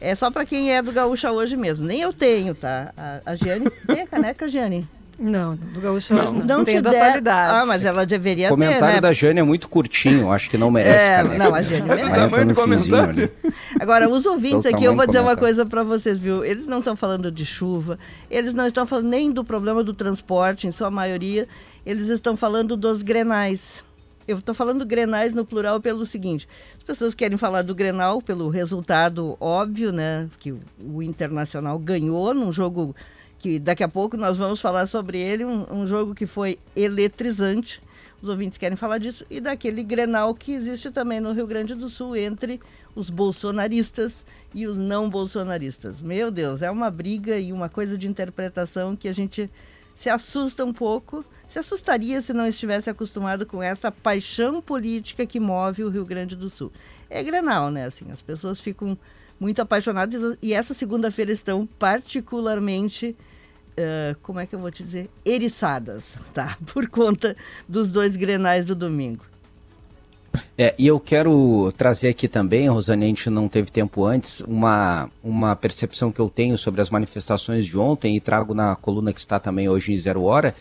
É só para quem é do Gaúcha hoje mesmo. Nem eu tenho, tá? A, a Giane tem a caneca, Giane? Não, do Gaúcho não. não. não tem atualidade. Ah, mas ela deveria ter, O comentário né? da Jane é muito curtinho, acho que não merece é, caneca. Não, a Jane merece. Agora, os ouvintes aqui, eu vou dizer uma coisa para vocês, viu? Eles não estão falando de chuva, eles não estão falando nem do problema do transporte, em sua maioria, eles estão falando dos grenais. Eu estou falando grenais no plural pelo seguinte: as pessoas querem falar do Grenal pelo resultado óbvio, né? Que o Internacional ganhou num jogo que daqui a pouco nós vamos falar sobre ele, um, um, jogo que foi eletrizante. Os ouvintes querem falar disso. E daquele grenal que existe também no Rio Grande do Sul entre os bolsonaristas e os não bolsonaristas. Meu Deus, é uma briga e uma coisa de interpretação que a gente se assusta um pouco. Se assustaria se não estivesse acostumado com essa paixão política que move o Rio Grande do Sul. É grenal, né? Assim, as pessoas ficam muito apaixonadas e essa segunda-feira estão particularmente uh, como é que eu vou te dizer, eriçadas, tá? Por conta dos dois grenais do domingo. É, e eu quero trazer aqui também, Rosane, a gente não teve tempo antes, uma, uma percepção que eu tenho sobre as manifestações de ontem e trago na coluna que está também hoje em Zero Hora,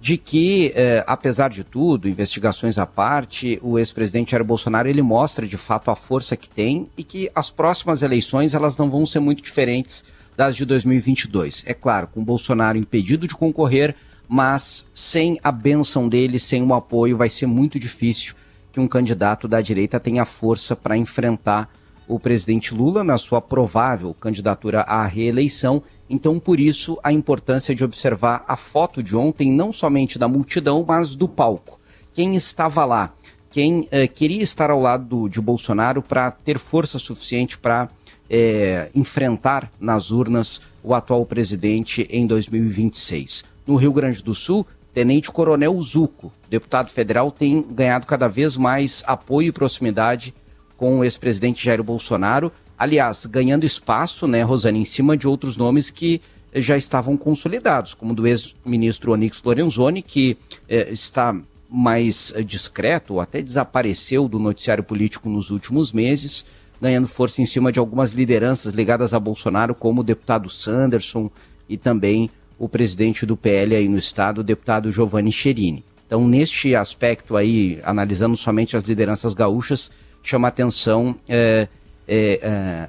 de que, eh, apesar de tudo, investigações à parte, o ex-presidente Jair Bolsonaro ele mostra de fato a força que tem e que as próximas eleições elas não vão ser muito diferentes das de 2022. É claro, com Bolsonaro impedido de concorrer, mas sem a benção dele, sem o apoio, vai ser muito difícil que um candidato da direita tenha força para enfrentar o presidente Lula na sua provável candidatura à reeleição. Então, por isso, a importância de observar a foto de ontem, não somente da multidão, mas do palco. Quem estava lá, quem eh, queria estar ao lado do, de Bolsonaro para ter força suficiente para eh, enfrentar nas urnas o atual presidente em 2026. No Rio Grande do Sul, Tenente Coronel Zuco, deputado federal, tem ganhado cada vez mais apoio e proximidade com o ex-presidente Jair Bolsonaro. Aliás, ganhando espaço, né, Rosane, em cima de outros nomes que já estavam consolidados, como do ex-ministro Onix Lorenzoni, que eh, está mais eh, discreto, ou até desapareceu do noticiário político nos últimos meses, ganhando força em cima de algumas lideranças ligadas a Bolsonaro, como o deputado Sanderson e também o presidente do PL aí no estado, o deputado Giovanni Cherini. Então, neste aspecto aí, analisando somente as lideranças gaúchas, chama atenção é, é,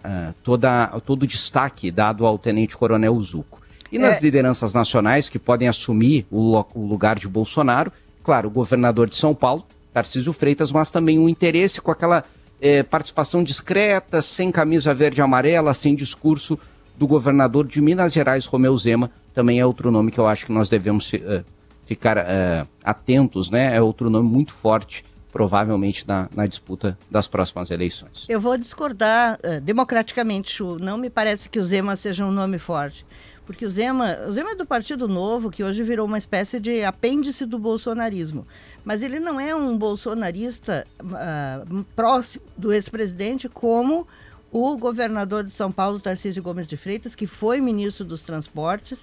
é, toda, todo o destaque dado ao Tenente Coronel Zuco. E nas É. lideranças nacionais que podem assumir o, o lugar de Bolsonaro, claro, o governador de São Paulo, Tarcísio Freitas, mas também um interesse com aquela é, participação discreta, sem camisa verde e amarela, sem discurso do governador de Minas Gerais, Romeu Zema, também é outro nome que eu acho que nós devemos eh, ficar eh, atentos, né? É outro nome muito forte, provavelmente, na, na disputa das próximas eleições. Eu vou discordar eh, democraticamente, Chu. Não me parece que o Zema seja um nome forte. Porque o Zema, o Zema é do Partido Novo, que hoje virou uma espécie de apêndice do bolsonarismo. Mas ele não é um bolsonarista ah, próximo do ex-presidente como o governador de São Paulo, Tarcísio Gomes de Freitas, que foi ministro dos Transportes,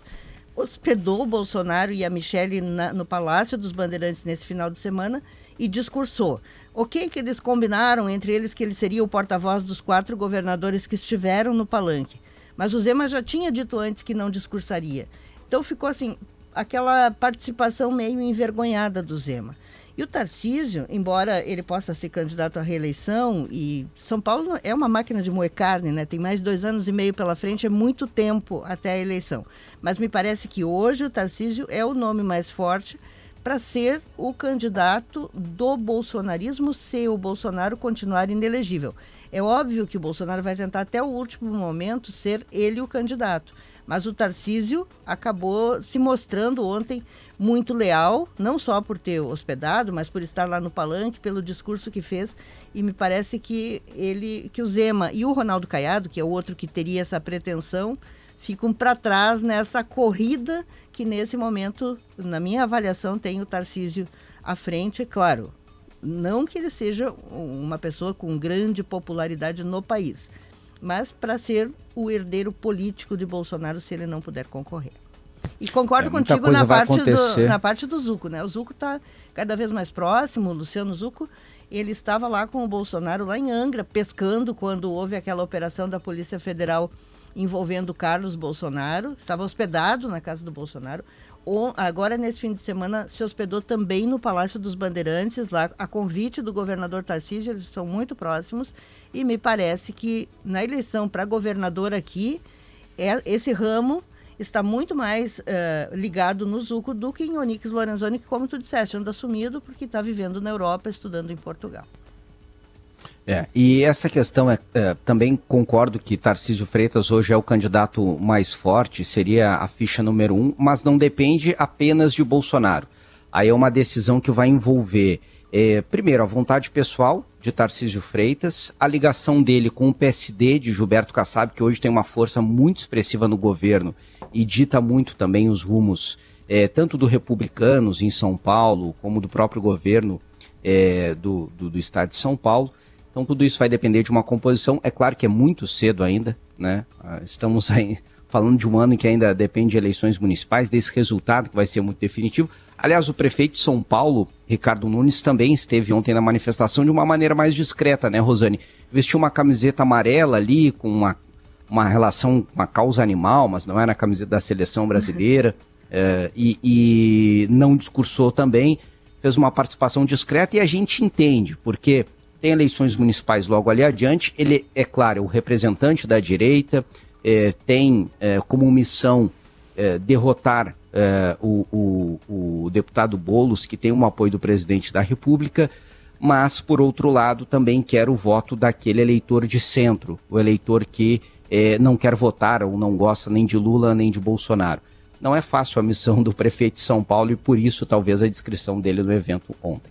hospedou o Bolsonaro e a Michele na- no Palácio dos Bandeirantes nesse final de semana e discursou. Ok que eles combinaram entre eles que ele seria o porta-voz dos quatro governadores que estiveram no palanque, mas o Zema já tinha dito antes que não discursaria. Então ficou assim, aquela participação meio envergonhada do Zema. E o Tarcísio, embora ele possa ser candidato à reeleição, e São Paulo é uma máquina de moer carne, né? Tem mais dois anos e meio pela frente, é muito tempo até a eleição. Mas me parece que hoje o Tarcísio é o nome mais forte para ser o candidato do bolsonarismo se o Bolsonaro continuar inelegível. É óbvio que o Bolsonaro vai tentar até o último momento ser ele o candidato. Mas o Tarcísio acabou se mostrando ontem muito leal, não só por ter hospedado, mas por estar lá no palanque, pelo discurso que fez. E me parece que ele, que o Zema e o Ronaldo Caiado, que é o outro que teria essa pretensão, ficam para trás nessa corrida que nesse momento, na minha avaliação, tem o Tarcísio à frente, é claro. Não que ele seja uma pessoa com grande popularidade no país, mas para ser o herdeiro político de Bolsonaro se ele não puder concorrer. E concordo É, contigo na parte, do, na parte do Zuco, né? O Zuco está cada vez mais próximo, o Luciano Zuco, ele estava lá com o Bolsonaro lá em Angra, pescando quando houve aquela operação da Polícia Federal envolvendo Carlos Bolsonaro, estava hospedado na casa do Bolsonaro. Agora, nesse fim de semana, se hospedou também no Palácio dos Bandeirantes, lá a convite do governador Tarcísio, eles são muito próximos, e me parece que na eleição para governador aqui, é, esse ramo está muito mais eh, ligado no Zuco do que em Onix Lorenzoni, que, como tu disseste, anda sumido porque está vivendo na Europa, estudando em Portugal. É, e essa questão é, é, também concordo que Tarcísio Freitas hoje é o candidato mais forte, seria a ficha número um, mas não depende apenas de Bolsonaro. Aí é uma decisão que vai envolver, é, primeiro, a vontade pessoal de Tarcísio Freitas, a ligação dele com o PSD de Gilberto Kassab, que hoje tem uma força muito expressiva no governo e dita muito também os rumos, é, tanto do Republicanos em São Paulo, como do próprio governo é, do, do, do estado de São Paulo. Então tudo isso vai depender de uma composição. É claro que é muito cedo ainda, né? Ah, Estamos aí falando de um ano em que ainda depende de eleições municipais, desse resultado que vai ser muito definitivo. Aliás, o prefeito de São Paulo, Ricardo Nunes, também esteve ontem na manifestação de uma maneira mais discreta, né, Rosane? Vestiu uma camiseta amarela ali, com uma, uma relação com a causa animal, mas não era a camiseta da seleção brasileira. é, e, e não discursou também, fez uma participação discreta e a gente entende, porque tem eleições municipais logo ali adiante, ele é claro, é o representante da direita, é, tem é, como missão derrotar o, o, o, deputado Bolos, que tem um apoio do presidente da República, mas, por outro lado, também quer o voto daquele eleitor de centro, o eleitor que não quer votar ou não gosta nem de Lula nem de Bolsonaro. Não é fácil a missão do prefeito de São Paulo e por isso talvez a descrição dele no evento ontem.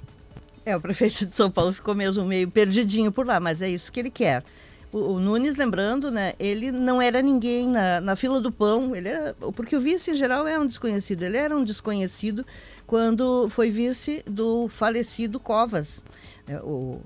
É, o prefeito de São Paulo ficou mesmo meio perdidinho por lá, mas é isso que ele quer. O, o, Nunes, lembrando, né, ele não era ninguém na, na fila do pão, ele era, porque o vice em geral é um desconhecido. Ele era um desconhecido quando foi vice do falecido Covas. É, o,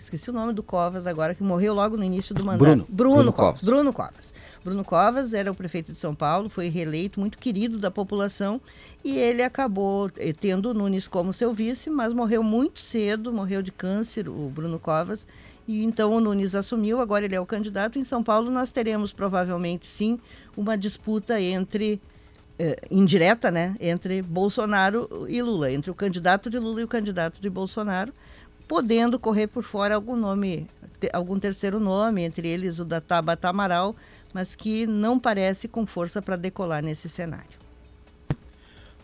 esqueci o nome do Covas agora, que morreu logo no início do mandato. Bruno, Bruno, Bruno Covas. Covas. Bruno Covas. Bruno Covas era o prefeito de São Paulo, foi reeleito, muito querido da população, e ele acabou eh, tendo o Nunes como seu vice, mas morreu muito cedo, morreu de câncer, o Bruno Covas, e então o Nunes assumiu, agora ele é o candidato. Em São Paulo nós teremos provavelmente sim uma disputa entre eh, indireta, né, entre Bolsonaro e Lula, entre o candidato de Lula e o candidato de Bolsonaro, podendo correr por fora algum nome, algum terceiro nome, entre eles o da Tabata Amaral, mas que não parece com força para decolar nesse cenário.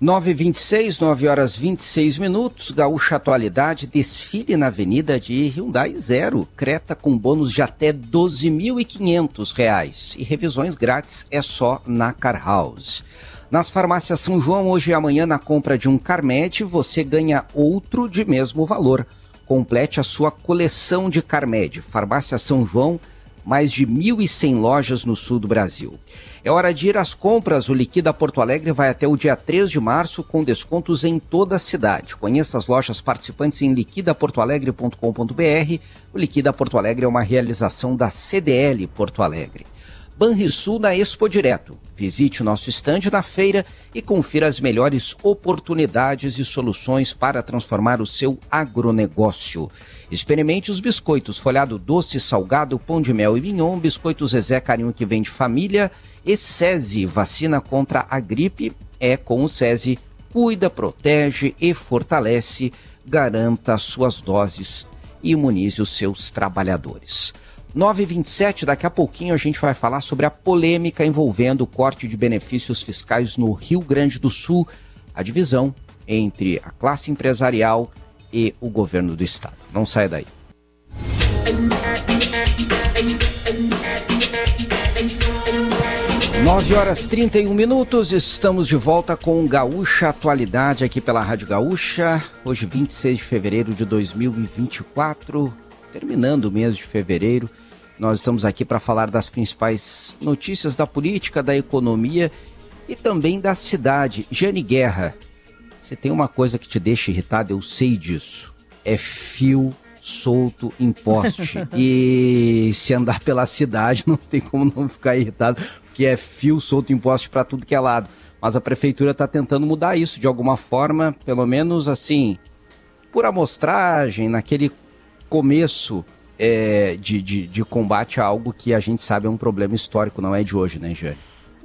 9h26, 9 horas 26 minutos, Gaúcha Atualidade, desfile na avenida de Hyundai Zero, Creta com bônus de até R$ 12.500 e revisões grátis é só na Car House. Nas farmácias São João, hoje e amanhã, na compra de um Carmed, você ganha outro de mesmo valor. Complete a sua coleção de Carmed. Farmácia São João, mais de 1.100 lojas no sul do Brasil. É hora de ir às compras. O Liquida Porto Alegre vai até o dia 3 de março com descontos em toda a cidade. Conheça as lojas participantes em liquidaportoalegre.com.br. O Liquida Porto Alegre é uma realização da CDL Porto Alegre. Banrisul na Expo Direto. Visite o nosso estande na feira e confira as melhores oportunidades e soluções para transformar o seu agronegócio. Experimente os biscoitos folhado doce, salgado, pão de mel e mignon, biscoitos Zezé Carinho que vem de família e SESI, vacina contra a gripe, é com o SESI, cuida, protege e fortalece, garanta suas doses e imunize os seus trabalhadores. 927, daqui a pouquinho a gente vai falar sobre a polêmica envolvendo o corte de benefícios fiscais no Rio Grande do Sul, a divisão entre a classe empresarial e o governo do estado. Não saia daí. Nove horas 31 minutos, estamos de volta com Gaúcha Atualidade aqui pela Rádio Gaúcha. Hoje, 26 de fevereiro de 2024, terminando o mês de fevereiro. Nós estamos aqui para falar das principais notícias da política, da economia e também da cidade. Jane Guerra, você tem uma coisa que te deixa irritado, eu sei disso. É fio solto em poste. e se andar pela cidade não tem como não ficar irritado, porque é fio solto em poste para tudo que é lado. Mas a prefeitura está tentando mudar isso de alguma forma, pelo menos assim, por amostragem, naquele começo é, de, de, de combate a algo que a gente sabe é um problema histórico, não é de hoje, né, Jane?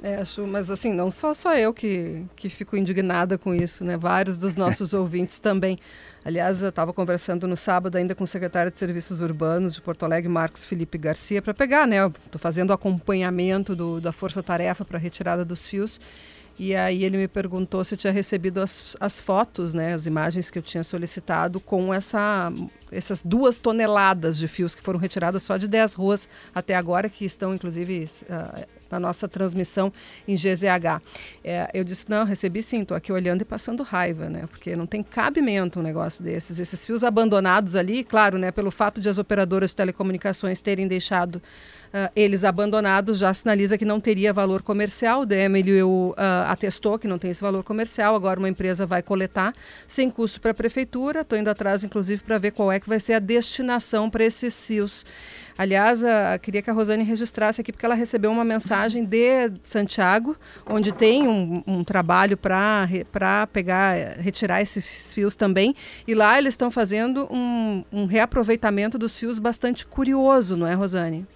É, acho, mas assim, não só, só eu que, que fico indignada com isso, né? Vários dos nossos ouvintes também. Aliás, eu estava conversando no sábado ainda com o secretário de Serviços Urbanos de Porto Alegre, Marcos Felipe Garcia, para pegar, né? Estou fazendo acompanhamento do, da força-tarefa para a retirada dos fios. E aí ele me perguntou se eu tinha recebido as, as fotos, né, as imagens que eu tinha solicitado com essa, essas duas toneladas de fios que foram retiradas só de 10 ruas até agora, que estão inclusive uh, na nossa transmissão em GZH. É, eu disse, não, recebi sim, estou aqui olhando e passando raiva, né? Porque não tem cabimento um negócio desses. Esses fios abandonados ali, claro, né? Pelo fato de as operadoras de telecomunicações terem deixado Uh, eles abandonados já sinaliza que não teria valor comercial. O DMLU uh, atestou que não tem esse valor comercial. Agora uma empresa vai coletar sem custo para a prefeitura. Estou indo atrás, inclusive, para ver qual é que vai ser a destinação para esses fios. Aliás, a, queria que a Rosane registrasse aqui, porque ela recebeu uma mensagem de Santiago, onde tem um, um trabalho para pegar, retirar esses fios também. E lá eles estão fazendo um, um reaproveitamento dos fios bastante curioso, não é, Rosane?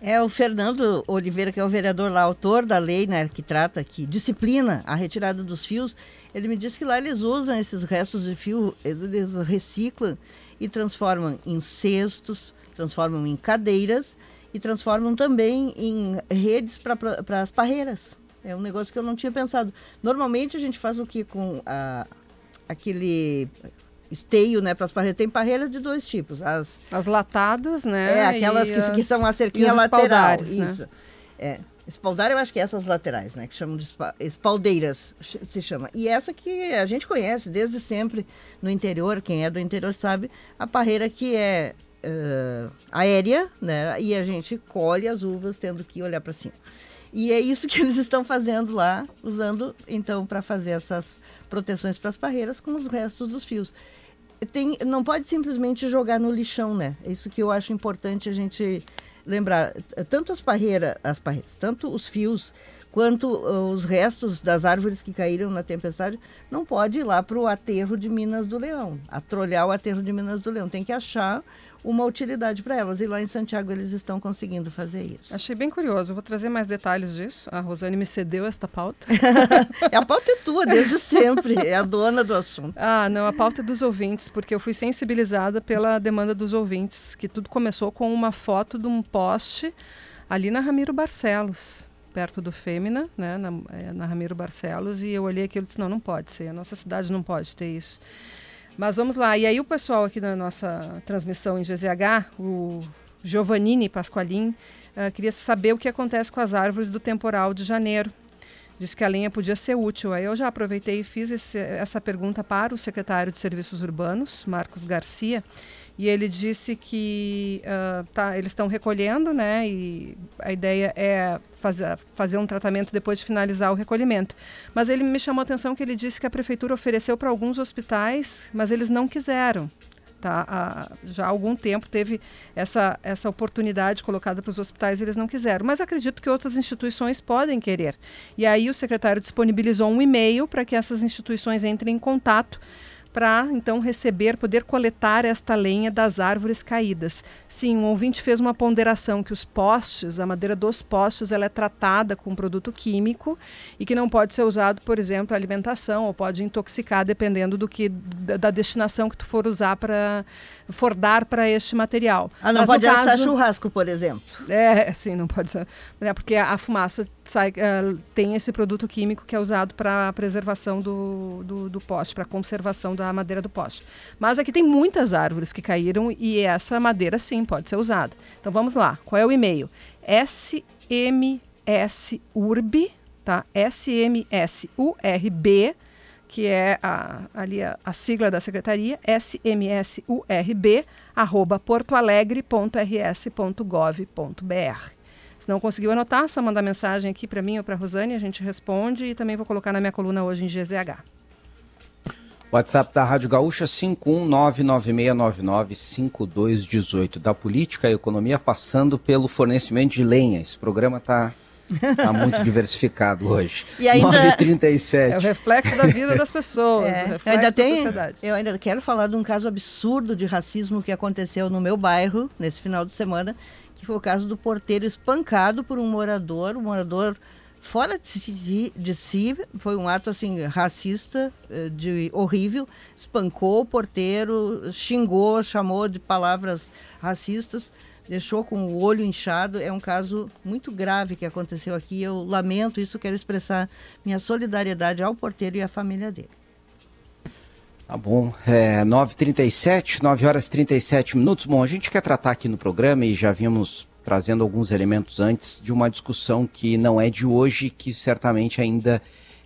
É o Fernando Oliveira, que é o vereador lá, autor da lei, né, que trata, que disciplina a retirada dos fios. Ele me disse que lá eles usam esses restos de fio, eles reciclam e transformam em cestos, transformam em cadeiras e transformam também em redes para as parreiras. É um negócio que eu não tinha pensado. Normalmente a gente faz o que com a, aquele esteio, né, para as parreiras. Tem parreiras de dois tipos. As, as latadas, né? É, aquelas que, as, que são a cerquinha lateral. Né? Isso. É. Espaldar, eu acho que é essas laterais, né? Que chamam de espaldeiras, se chama. E essa que a gente conhece desde sempre no interior, quem é do interior sabe, a parreira que é uh, aérea, né? E a gente colhe as uvas tendo que olhar para cima. E é isso que eles estão fazendo lá, usando então para fazer essas proteções para as parreiras com os restos dos fios. Tem, não pode simplesmente jogar no lixão, né? É isso que eu acho importante a gente lembrar. Tanto as parreiras, as parreiras, tanto os fios quanto os restos das árvores que caíram na tempestade, não pode ir lá para o aterro de Minas do Leão, atrolhar o aterro de Minas do Leão. Tem que achar uma utilidade para elas. E lá em Santiago eles estão conseguindo fazer isso. Achei bem curioso. vou trazer mais detalhes disso. A Rosane me cedeu esta pauta. a pauta é tua, desde sempre. É a dona do assunto. Ah, não. A pauta é dos ouvintes, porque eu fui sensibilizada pela demanda dos ouvintes, que tudo começou com uma foto de um poste ali na Ramiro Barcelos perto do Fêmina, né, na, é, na Ramiro Barcelos, e eu olhei aquilo e disse, não, não pode ser, a nossa cidade não pode ter isso. Mas vamos lá. E aí o pessoal aqui na nossa transmissão em GZH, o Giovannini Pasqualin, uh, queria saber o que acontece com as árvores do temporal de janeiro. Disse que a lenha podia ser útil. Aí eu já aproveitei e fiz esse, essa pergunta para o secretário de Serviços Urbanos, Marcos Garcia, e ele disse que uh, tá, eles estão recolhendo, né? E a ideia é fazer, fazer um tratamento depois de finalizar o recolhimento. Mas ele me chamou a atenção que ele disse que a prefeitura ofereceu para alguns hospitais, mas eles não quiseram. Tá? Há, já há algum tempo teve essa, essa oportunidade colocada para os hospitais eles não quiseram. Mas acredito que outras instituições podem querer. E aí o secretário disponibilizou um e-mail para que essas instituições entrem em contato para então receber, poder coletar esta lenha das árvores caídas. Sim, um ouvinte fez uma ponderação que os postes, a madeira dos postes, ela é tratada com produto químico e que não pode ser usado, por exemplo, alimentação ou pode intoxicar dependendo do que da, da destinação que tu for usar para fordar para este material. Ah, não Mas, pode assar caso, churrasco, por exemplo. É, sim, não pode ser. É porque a, a fumaça sai, uh, tem esse produto químico que é usado para a preservação do, do, do poste, para a conservação da madeira do poste. Mas aqui tem muitas árvores que caíram e essa madeira, sim, pode ser usada. Então vamos lá. Qual é o e-mail? smsurb, tá? smsurb que é a, ali a, a, sigla da secretaria, smsurb, arroba portoalegre.rs.gov.br. Se não conseguiu anotar, só mandar mensagem aqui para mim ou para a Rosane, a gente responde e também vou colocar na minha coluna hoje em GZH. WhatsApp da Rádio Gaúcha 51996995218 da política e economia passando pelo fornecimento de lenha. Esse programa está Está muito diversificado hoje. E ainda... 9h37. É o reflexo da vida das pessoas, é. eu ainda tem, sociedade. Eu ainda quero falar de um caso absurdo de racismo que aconteceu no meu bairro, nesse final de semana, que foi o caso do porteiro espancado por um morador, um morador fora de si, de si, foi um ato assim racista, eh, de horrível, espancou o porteiro, xingou, chamou de palavras racistas deixou com o olho inchado. É um caso muito grave que aconteceu aqui. Eu lamento isso, quero expressar minha solidariedade ao porteiro e à família dele. Tá bom, é 9h37, 9 horas e 37 minutos. Bom, a gente quer tratar aqui no programa e já vimos trazendo alguns elementos antes de uma discussão que não é de hoje, que certamente ainda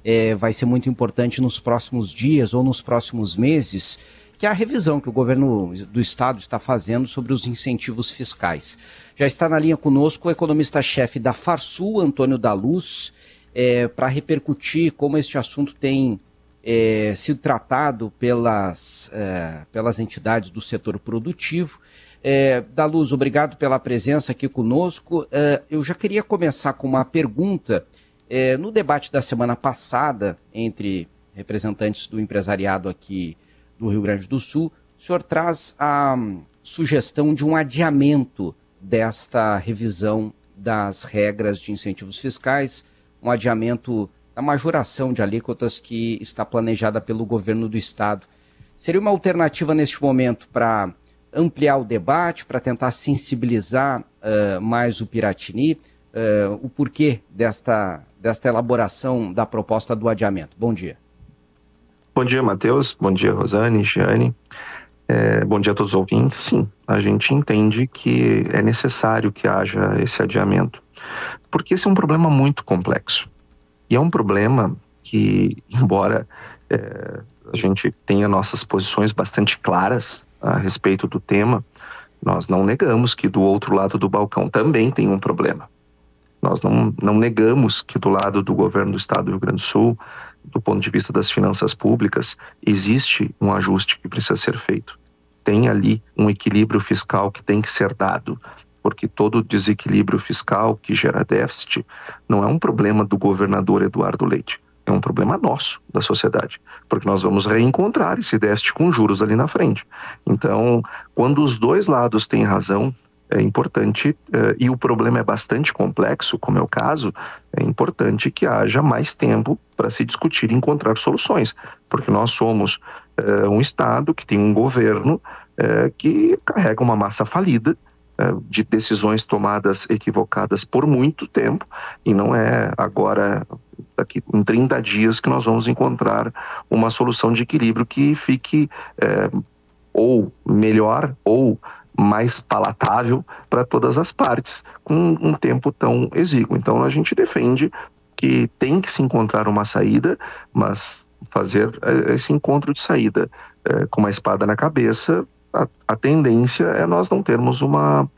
é, vai ser muito importante nos próximos dias ou nos próximos meses, que é a revisão que o governo do estado está fazendo sobre os incentivos fiscais. Já está na linha conosco o economista-chefe da Farsul, Antônio da Luz, é, para repercutir como este assunto tem é, sido tratado pelas, é, pelas entidades do setor produtivo. É, da Luz, obrigado pela presença aqui conosco. É, eu já queria começar com uma pergunta. É, no debate da semana passada, entre representantes do empresariado aqui do Rio Grande do Sul, o senhor traz a sugestão de um adiamento desta revisão das regras de incentivos fiscais, um adiamento da majoração de alíquotas que está planejada pelo governo do estado. Seria uma alternativa neste momento para ampliar o debate, para tentar sensibilizar uh, mais o Piratini, uh, o porquê desta, desta elaboração da proposta do adiamento. Bom dia. Bom dia, Matheus. Bom dia, Rosane, Giane. É, bom dia a todos os ouvintes. Sim, a gente entende que é necessário que haja esse adiamento, porque esse é um problema muito complexo. E é um problema que, embora é, a gente tenha nossas posições bastante claras a respeito do tema, nós não negamos que do outro lado do balcão também tem um problema. Nós não, não negamos que do lado do governo do estado do Rio Grande do Sul, do ponto de vista das finanças públicas, existe um ajuste que precisa ser feito. Tem ali um equilíbrio fiscal que tem que ser dado porque todo desequilíbrio fiscal que gera déficit não é um problema do governador Eduardo Leite, é um problema nosso, da sociedade, porque nós vamos reencontrar esse déficit com juros ali na frente. Então, quando os dois lados têm razão, é importante, eh, e o problema é bastante complexo, como é o caso, é importante que haja mais tempo para se discutir e encontrar soluções, porque nós somos eh, um Estado que tem um governo eh, que carrega uma massa falida é, de decisões tomadas equivocadas por muito tempo e não é agora daqui em 30 dias que nós vamos encontrar uma solução de equilíbrio que fique é, ou melhor ou mais palatável para todas as partes com um tempo tão exíguo. Então a gente defende que tem que se encontrar uma saída, mas fazer é, esse encontro de saída é, com uma espada na cabeça a, a tendência é nós não termos uma,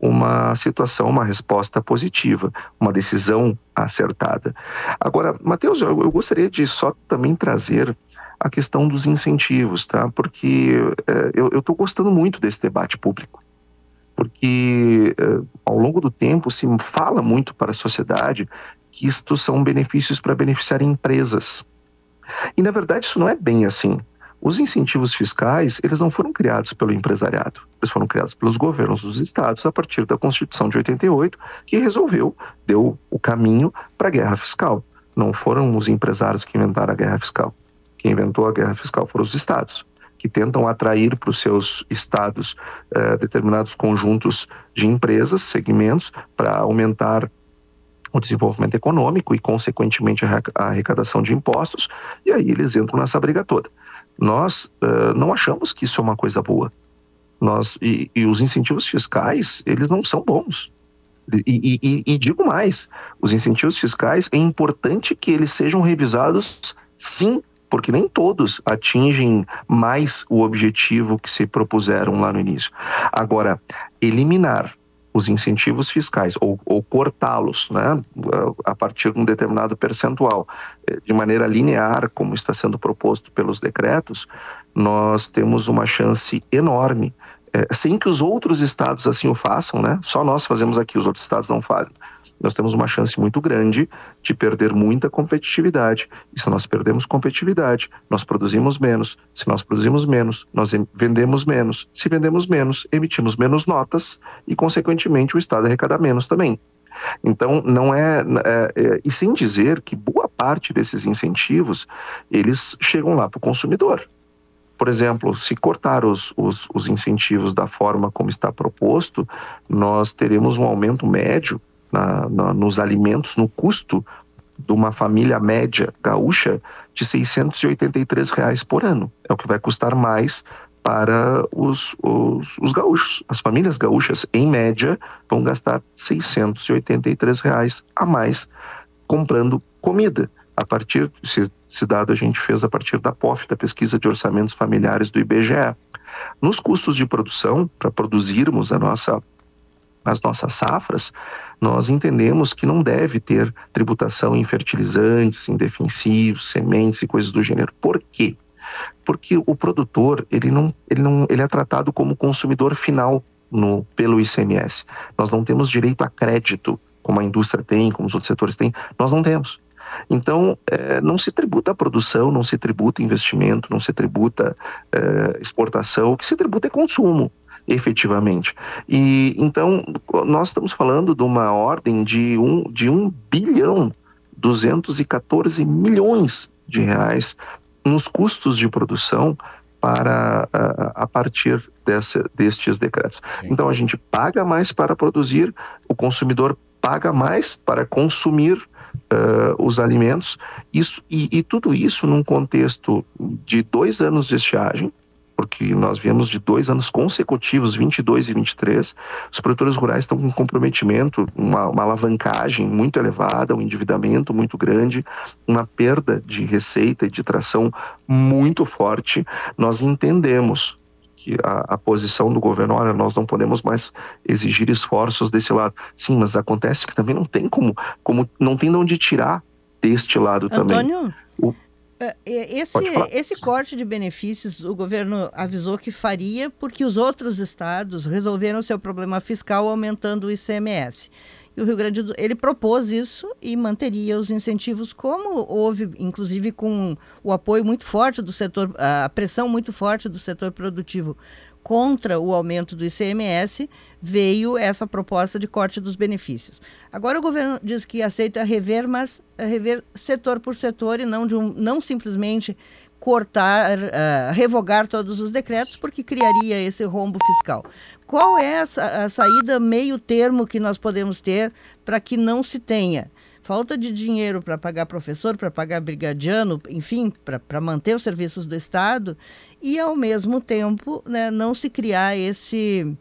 uma situação, uma resposta positiva, uma decisão acertada. Agora, Matheus, eu, eu gostaria de só também trazer a questão dos incentivos, tá? Porque é, eu estou gostando muito desse debate público, porque é, ao longo do tempo se fala muito para a sociedade que isto são benefícios para beneficiar empresas. E na verdade isso não é bem assim. Os incentivos fiscais, eles não foram criados pelo empresariado, eles foram criados pelos governos dos estados a partir da Constituição de 88, que resolveu, deu o caminho para a guerra fiscal. Não foram os empresários que inventaram a guerra fiscal. Quem inventou a guerra fiscal foram os estados, que tentam atrair para os seus estados eh, determinados conjuntos de empresas, segmentos, para aumentar o desenvolvimento econômico e, consequentemente, a arrecadação de impostos, e aí eles entram nessa briga toda. Nós uh, não achamos que isso é uma coisa boa. Nós, e, e os incentivos fiscais, eles não são bons. E, e, e, digo mais: os incentivos fiscais é importante que eles sejam revisados, sim, porque nem todos atingem mais o objetivo que se propuseram lá no início. Agora, eliminar os incentivos fiscais ou, ou cortá-los né, a partir de um determinado percentual eh, de maneira linear, como está sendo proposto pelos decretos, nós temos uma chance enorme, é, sem que os outros estados assim o façam, né? Só nós fazemos aqui, os outros estados não fazem nós temos uma chance muito grande de perder muita competitividade. E se nós perdemos competitividade, nós produzimos menos. Se nós produzimos menos, nós vendemos menos. Se vendemos menos, emitimos menos notas e, consequentemente, o Estado arrecada menos também. Então, não é, é, é, E sem dizer que boa parte desses incentivos eles chegam lá para o consumidor. Por exemplo, se cortar os, os, os incentivos da forma como está proposto, nós teremos um aumento médio na, na, nos alimentos, no custo de uma família média gaúcha de 683 reais por ano. É o que vai custar mais para os, os, os, gaúchos. As famílias gaúchas, em média, vão gastar 683 reais a mais comprando comida. A partir, esse, esse dado a gente fez a partir da POF, da Pesquisa de Orçamentos Familiares do IBGE. Nos custos de produção, para produzirmos a nossa as nossas safras, nós entendemos que não deve ter tributação em fertilizantes, em defensivos, sementes e coisas do gênero. Por quê? Porque o produtor, ele não, ele não, ele é tratado como consumidor final no, pelo ICMS. Nós não temos direito a crédito, como a indústria tem, como os outros setores têm, nós não temos. Então, é, não se tributa a produção, não se tributa investimento, não se tributa é, exportação, o que se tributa é consumo. efetivamente. E então nós estamos falando de uma ordem de um, de um bilhão 214 milhões de reais nos custos de produção para a, a partir dessa, destes decretos. Sim. Então a gente paga mais para produzir, o consumidor paga mais para consumir uh, os alimentos, isso, e, e tudo isso num contexto de dois anos de estiagem, porque nós viemos de dois anos consecutivos, 22 e 23. Os produtores rurais estão com um comprometimento, uma, uma, alavancagem muito elevada, um endividamento muito grande, uma perda de receita e de tração muito forte. Nós entendemos que a, a, posição do governo, olha, nós não podemos mais exigir esforços desse lado. Sim, mas acontece que também não tem como, como não tem de onde tirar deste lado Antônio, também. O, é, é, esse, esse corte de benefícios o governo avisou que faria porque os outros estados resolveram seu problema fiscal aumentando o ICMS. E o Rio Grande do ele propôs isso e manteria os incentivos, como houve, inclusive, com o apoio muito forte do setor, a pressão muito forte do setor produtivo contra o aumento do ICMS, veio essa proposta de corte dos benefícios. Agora o governo diz que aceita rever, mas rever setor por setor e não, de um, não simplesmente cortar, uh, revogar todos os decretos, porque criaria esse rombo fiscal. Qual é a, a saída meio termo que nós podemos ter para que não se tenha falta de dinheiro para pagar professor, para pagar brigadiano, enfim, para manter os serviços do Estado, e ao mesmo tempo né, não se criar esse,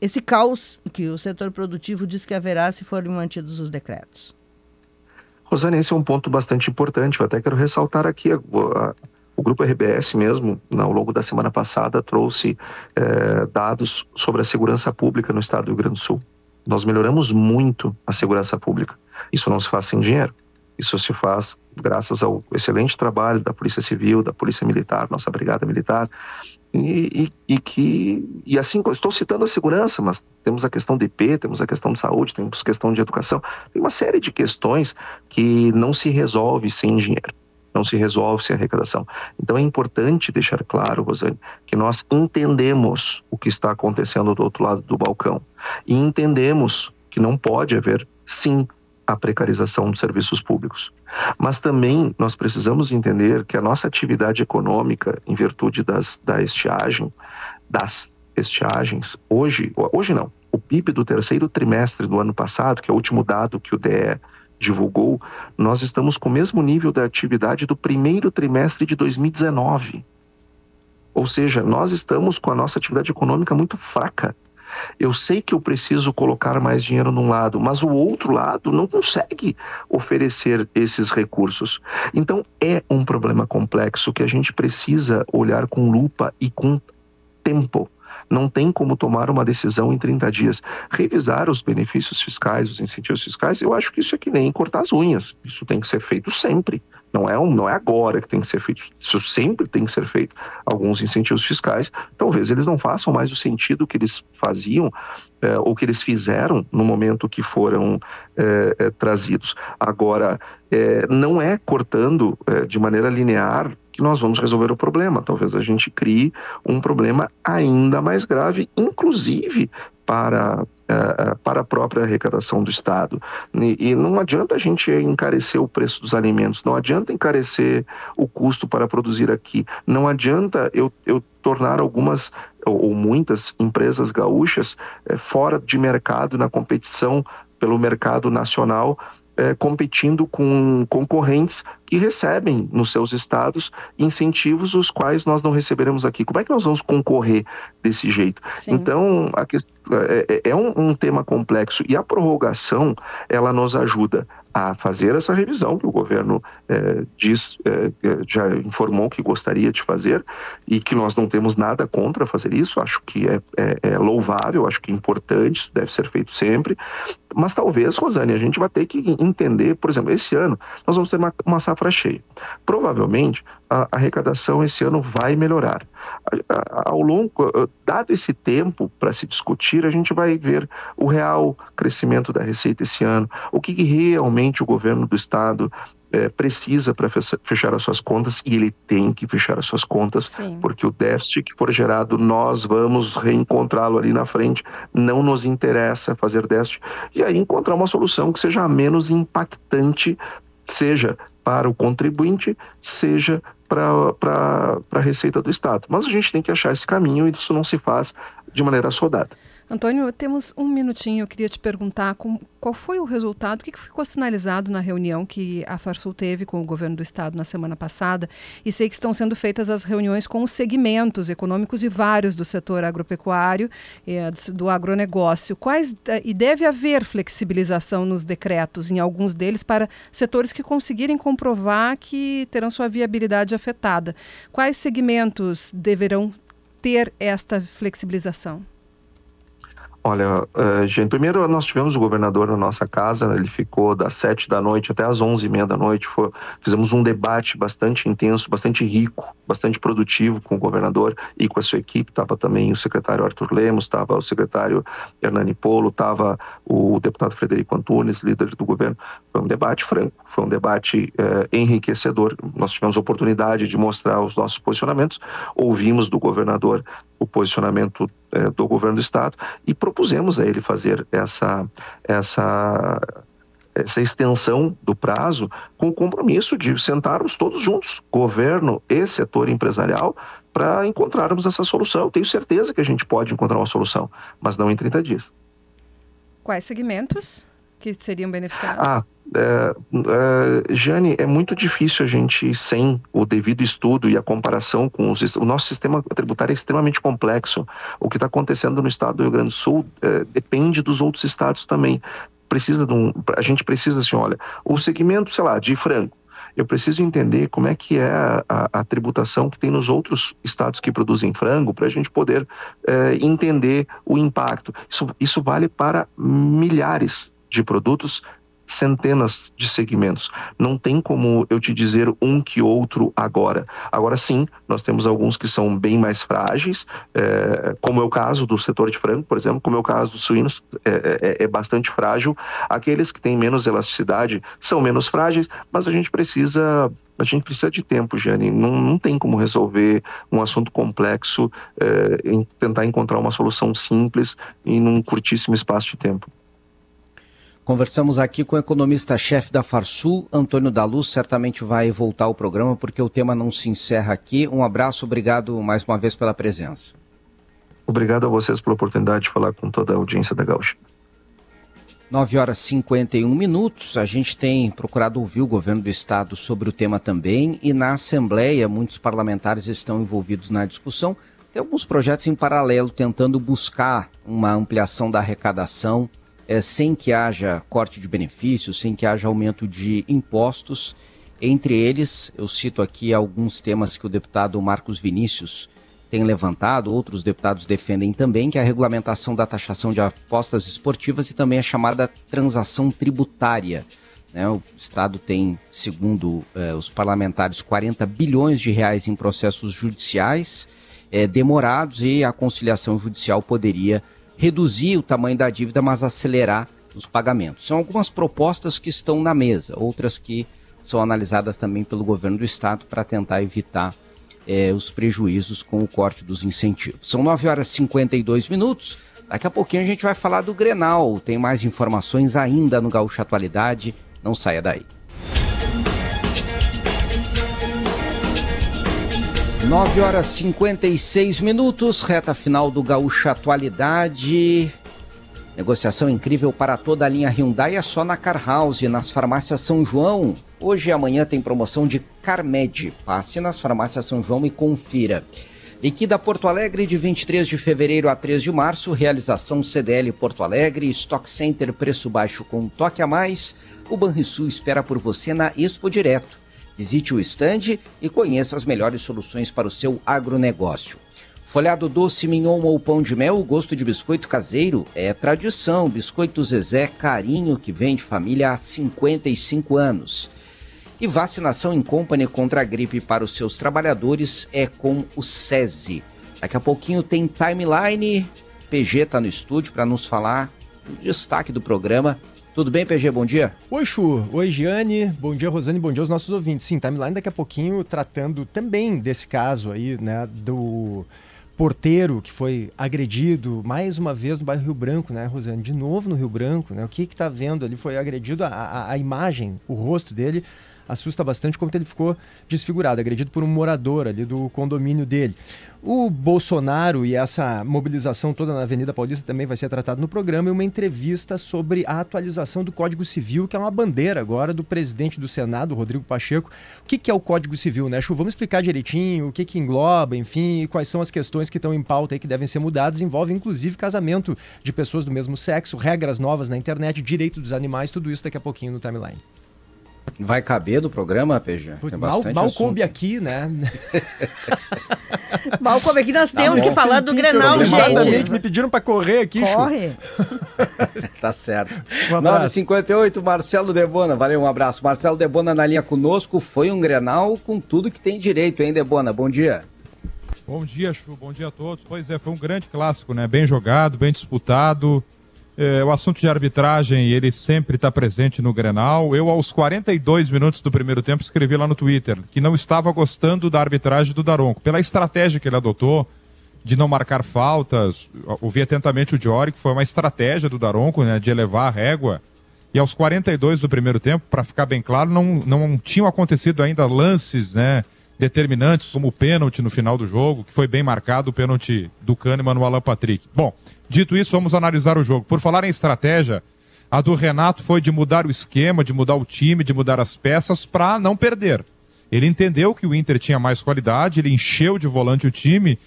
esse caos que o setor produtivo diz que haverá se forem mantidos os decretos. Rosane, esse é um ponto bastante importante. Eu até quero ressaltar aqui o Grupo RBS mesmo, ao longo da semana passada, trouxe é, dados sobre a segurança pública no estado do Rio Grande do Sul. Nós melhoramos muito a segurança pública. Isso não se faz sem dinheiro. Isso se faz graças ao excelente trabalho da Polícia Civil, da Polícia Militar, nossa Brigada Militar, e, e, e, que e assim estou citando a segurança, mas temos a questão de IP, temos a questão de saúde, temos questão de educação, tem uma série de questões que não se resolve sem dinheiro não se resolve sem arrecadação. Então é importante deixar claro, Rosane, que nós entendemos o que está acontecendo do outro lado do balcão e entendemos que não pode haver, sim, a precarização dos serviços públicos. Mas também nós precisamos entender que a nossa atividade econômica, em virtude das, da estiagem, das estiagens, hoje, hoje não, o PIB do terceiro trimestre do ano passado, que é o último dado que o DE divulgou, nós estamos com o mesmo nível de atividade do primeiro trimestre de 2019. Ou seja, nós estamos com a nossa atividade econômica muito fraca. Eu sei que eu preciso colocar mais dinheiro num lado, mas o outro lado não consegue oferecer esses recursos. Então é um problema complexo que a gente precisa olhar com lupa e com tempo não tem como tomar uma decisão em 30 dias. Revisar os benefícios fiscais, os incentivos fiscais, eu acho que isso é que nem cortar as unhas. Isso tem que ser feito sempre. Não é, um, não é agora que tem que ser feito. Isso sempre tem que ser feito. Alguns incentivos fiscais, talvez eles não façam mais o sentido que eles faziam é, ou que eles fizeram no momento que foram é, é, trazidos. Agora, não é cortando de maneira linear que nós vamos resolver o problema. Talvez a gente crie um problema ainda mais grave, inclusive para, uh, para a própria arrecadação do Estado. E, não adianta a gente encarecer o preço dos alimentos, não adianta encarecer o custo para produzir aqui, não adianta eu, eu tornar algumas ou, muitas empresas gaúchas uh, fora de mercado na competição pelo mercado nacional é, competindo com concorrentes que recebem nos seus estados incentivos os quais nós não receberemos aqui. Como é que nós vamos concorrer desse jeito? Sim. Então, a questão, é, é, é um, um tema complexo e a prorrogação ela nos ajuda a fazer essa revisão que o governo é, diz, é, já informou que gostaria de fazer e que nós não temos nada contra fazer isso. Acho que é, é, é louvável, acho que é importante, isso deve ser feito sempre. Mas talvez, Rosane, a gente vai ter que entender, por exemplo, esse ano nós vamos ter uma, uma safra cheia. Provavelmente, a arrecadação esse ano vai melhorar. Ao longo, dado esse tempo para se discutir, a gente vai ver o real crescimento da receita esse ano, o que, que realmente o governo do estado é, precisa para fechar as suas contas e ele tem que fechar as suas contas, Sim. porque o déficit que for gerado, nós vamos reencontrá-lo ali na frente. Não nos interessa fazer déficit. E aí encontrar uma solução que seja menos impactante, seja para o contribuinte, seja para a receita do Estado. Mas a gente tem que achar esse caminho e isso não se faz de maneira soldada. Antônio, temos um minutinho. Eu queria te perguntar qual foi o resultado, o que ficou sinalizado na reunião que a Farsul teve com o governo do estado na semana passada. E sei que estão sendo feitas as reuniões com os segmentos econômicos e vários do setor agropecuário eh, do agronegócio. Quais eh, e deve haver flexibilização nos decretos em alguns deles para setores que conseguirem comprovar que terão sua viabilidade afetada. Quais segmentos deverão ter esta flexibilização? Olha, uh, gente, primeiro nós tivemos o governador na nossa casa, ele ficou das sete da noite até as onze e meia da noite, foi, fizemos um debate bastante intenso, bastante rico, bastante produtivo com o governador e com a sua equipe, estava também o secretário Arthur Lemos, estava o secretário Hernani Polo, estava o deputado Frederico Antunes, líder do governo, foi um debate franco, foi um debate uh, enriquecedor, nós tivemos a oportunidade de mostrar os nossos posicionamentos, ouvimos do governador o posicionamento é, do governo do estado e propusemos a ele fazer essa essa essa extensão do prazo com o compromisso de sentarmos todos juntos, governo e setor empresarial, para encontrarmos essa solução. Tenho certeza que a gente pode encontrar uma solução, mas não em 30 dias. Quais segmentos que seriam beneficiados? Ah, é, é, Jane, é muito difícil a gente, sem o devido estudo e a comparação com os. O nosso sistema tributário é extremamente complexo. O que está acontecendo no estado do Rio Grande do Sul é, depende dos outros estados também. Precisa de um, a gente precisa assim, olha, o segmento, sei lá, de frango. Eu preciso entender como é que é a, a, a tributação que tem nos outros estados que produzem frango para a gente poder é, entender o impacto. Isso, isso vale para milhares de produtos centenas de segmentos. Não tem como eu te dizer um que outro agora. Agora sim, nós temos alguns que são bem mais frágeis, é, como é o caso do setor de frango, por exemplo, como é o caso dos suínos, é, é, é bastante frágil. Aqueles que têm menos elasticidade são menos frágeis, mas a gente precisa a gente precisa de tempo, Jane. Não, não tem como resolver um assunto complexo, é, em tentar encontrar uma solução simples em um curtíssimo espaço de tempo. Conversamos aqui com o economista-chefe da Farsul, Antônio Daluz. Certamente vai voltar ao programa porque o tema não se encerra aqui. Um abraço, obrigado mais uma vez pela presença. Obrigado a vocês pela oportunidade de falar com toda a audiência da Gaúcha. 9 horas e 51 minutos. A gente tem procurado ouvir o governo do estado sobre o tema também e na Assembleia muitos parlamentares estão envolvidos na discussão. Tem alguns projetos em paralelo tentando buscar uma ampliação da arrecadação é, sem que haja corte de benefícios, sem que haja aumento de impostos. Entre eles, eu cito aqui alguns temas que o deputado Marcos Vinícius tem levantado, outros deputados defendem também, que é a regulamentação da taxação de apostas esportivas e também a chamada transação tributária. Né? O Estado tem, segundo eh, os parlamentares, 40 bilhões de reais em processos judiciais eh, demorados e a conciliação judicial poderia reduzir o tamanho da dívida, mas acelerar os pagamentos. São algumas propostas que estão na mesa, outras que são analisadas também pelo governo do estado para tentar evitar é, os prejuízos com o corte dos incentivos. São 9 horas e 52 minutos. Daqui a pouquinho a gente vai falar do Grenal. Tem mais informações ainda no Gaúcha Atualidade. Não saia daí. 9 horas 56 minutos, reta final do Gaúcha Atualidade. Negociação incrível para toda a linha Hyundai é só na Car House, nas farmácias São João. Hoje e amanhã tem promoção de Carmed. Passe nas farmácias São João e confira. Liquida Porto Alegre de 23 de fevereiro a 3 de março. Realização CDL Porto Alegre. Stock Center preço baixo com toque a mais. O Banrisul espera por você na Expo Direto. Visite o estande e conheça as melhores soluções para o seu agronegócio. Folhado doce, mignon ou pão de mel, o gosto de biscoito caseiro é tradição. Biscoito Zezé, carinho que vem de família há 55 anos. E vacinação em company contra a gripe para os seus trabalhadores é com o SESI. Daqui a pouquinho tem timeline. PG está no estúdio para nos falar do destaque do programa. Tudo bem, PG? Bom dia. Oi, Chu. Oi, Giane. Bom dia, Rosane. Bom dia aos nossos ouvintes. Sim, timeline daqui a pouquinho tratando também desse caso aí, né, do porteiro que foi agredido mais uma vez no bairro Rio Branco, né, Rosane? De novo no Rio Branco, né? O que que tá vendo ali? Foi agredido a, a, a imagem, o rosto dele assusta bastante como ele ficou desfigurado, agredido por um morador ali do condomínio dele. O Bolsonaro e essa mobilização toda na Avenida Paulista também vai ser tratado no programa e uma entrevista sobre a atualização do Código Civil, que é uma bandeira agora do presidente do Senado, Rodrigo Pacheco. O que, que é o Código Civil, né, Chu? Vamos explicar direitinho o que, que engloba, enfim, quais são as questões que estão em pauta e que devem ser mudadas. Envolve, inclusive, casamento de pessoas do mesmo sexo, regras novas na internet, direito dos animais, tudo isso daqui a pouquinho no timeline. Vai caber no programa, PG? Tem mal, mal coube aqui, né? mal coube aqui, nós Tá temos bom. que falar do Grenal, Exatamente, gente. me pediram para correr aqui, Chu. Corre. tá certo. Um abraço. 9h58, Marcelo Debona. Valeu, um abraço. Marcelo Debona na linha conosco. Foi um Grenal com tudo que tem direito, hein, Debona? Bom dia. Bom dia, Chu. Bom dia a todos. Pois é, foi um grande clássico, né? Bem jogado, bem disputado. É, o assunto de arbitragem, ele sempre está presente no Grenal. Eu, aos 42 minutos do primeiro tempo, escrevi lá no Twitter que não estava gostando da arbitragem do Daronco, pela estratégia que ele adotou de não marcar faltas. Ouvi atentamente o Diori, que foi uma estratégia do Daronco, né, de elevar a régua. E aos 42 do primeiro tempo, para ficar bem claro, não, não tinham acontecido ainda lances, né, determinantes, como o pênalti no final do jogo, que foi bem marcado, o pênalti do Kahneman no Alan Patrick. Bom, dito isso, vamos analisar o jogo. Por falar em estratégia, a do Renato foi de mudar o esquema, de mudar o time, de mudar as peças para não perder. Ele entendeu que o Inter tinha mais qualidade, ele encheu de volante o time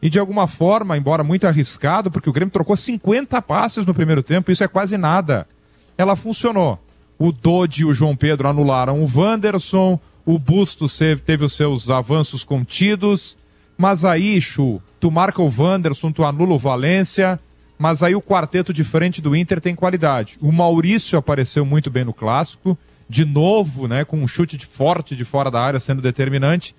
e de alguma forma, embora muito arriscado, porque o Grêmio trocou 50 passes no primeiro tempo, isso é quase nada. Ela funcionou. O Dodi e o João Pedro anularam o Wanderson, o Bustos teve os seus avanços contidos, mas aí, Chu, tu marca o Wanderson, tu anula o Valência, mas aí o quarteto de frente do Inter tem qualidade. O Maurício apareceu muito bem no clássico, de novo, né, com um chute de forte de fora da área sendo determinante.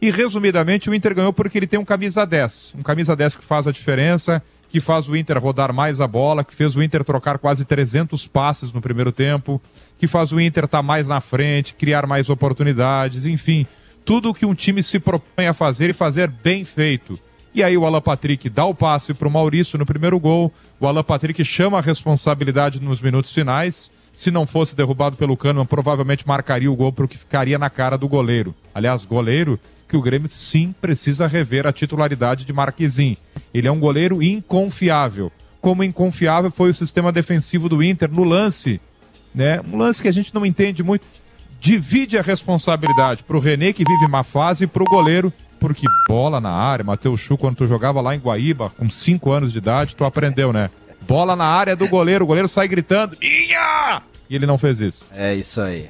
E resumidamente, o Inter ganhou porque ele tem um camisa 10, um camisa 10 que faz a diferença, que faz o Inter rodar mais a bola, que fez o Inter trocar quase 300 passes no primeiro tempo, que faz o Inter estar mais na frente, criar mais oportunidades, enfim, tudo o que um time se propõe a fazer e fazer bem feito. E aí o Alan Patrick dá o passe para o Maurício no primeiro gol, o Alan Patrick chama a responsabilidade nos minutos finais. Se não fosse derrubado pelo Kahneman, provavelmente marcaria o gol porque ficaria na cara do goleiro. Aliás, goleiro que o Grêmio sim precisa rever a titularidade de Marquezin. Ele é um goleiro inconfiável. Como inconfiável foi o sistema defensivo do Inter no lance, né? Um lance que a gente não entende muito. Divide a responsabilidade para o René, que vive má fase, e para o goleiro, porque bola na área, Matheus Chu, quando tu jogava lá em Guaíba, com 5 anos de idade, tu aprendeu, né? Bola na área do goleiro, o goleiro sai gritando, minha! E ele não fez isso. É isso aí.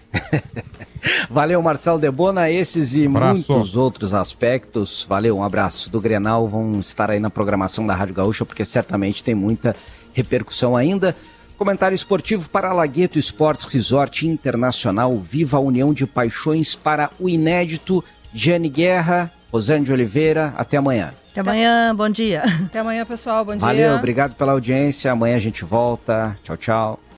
Valeu, Marcelo Debona. Esses e Abraço. muitos outros aspectos. Valeu, um abraço do Grenal. Vão estar aí na programação da Rádio Gaúcha, porque certamente tem muita repercussão ainda. Comentário esportivo para Lagueto Esportes Resort Internacional. Viva a união de paixões para o inédito. Gianni Guerra, Rosane de Oliveira. Até amanhã. Até amanhã, bom dia. Até amanhã, pessoal. Bom dia. Valeu, obrigado pela audiência. Amanhã a gente volta. Tchau, tchau.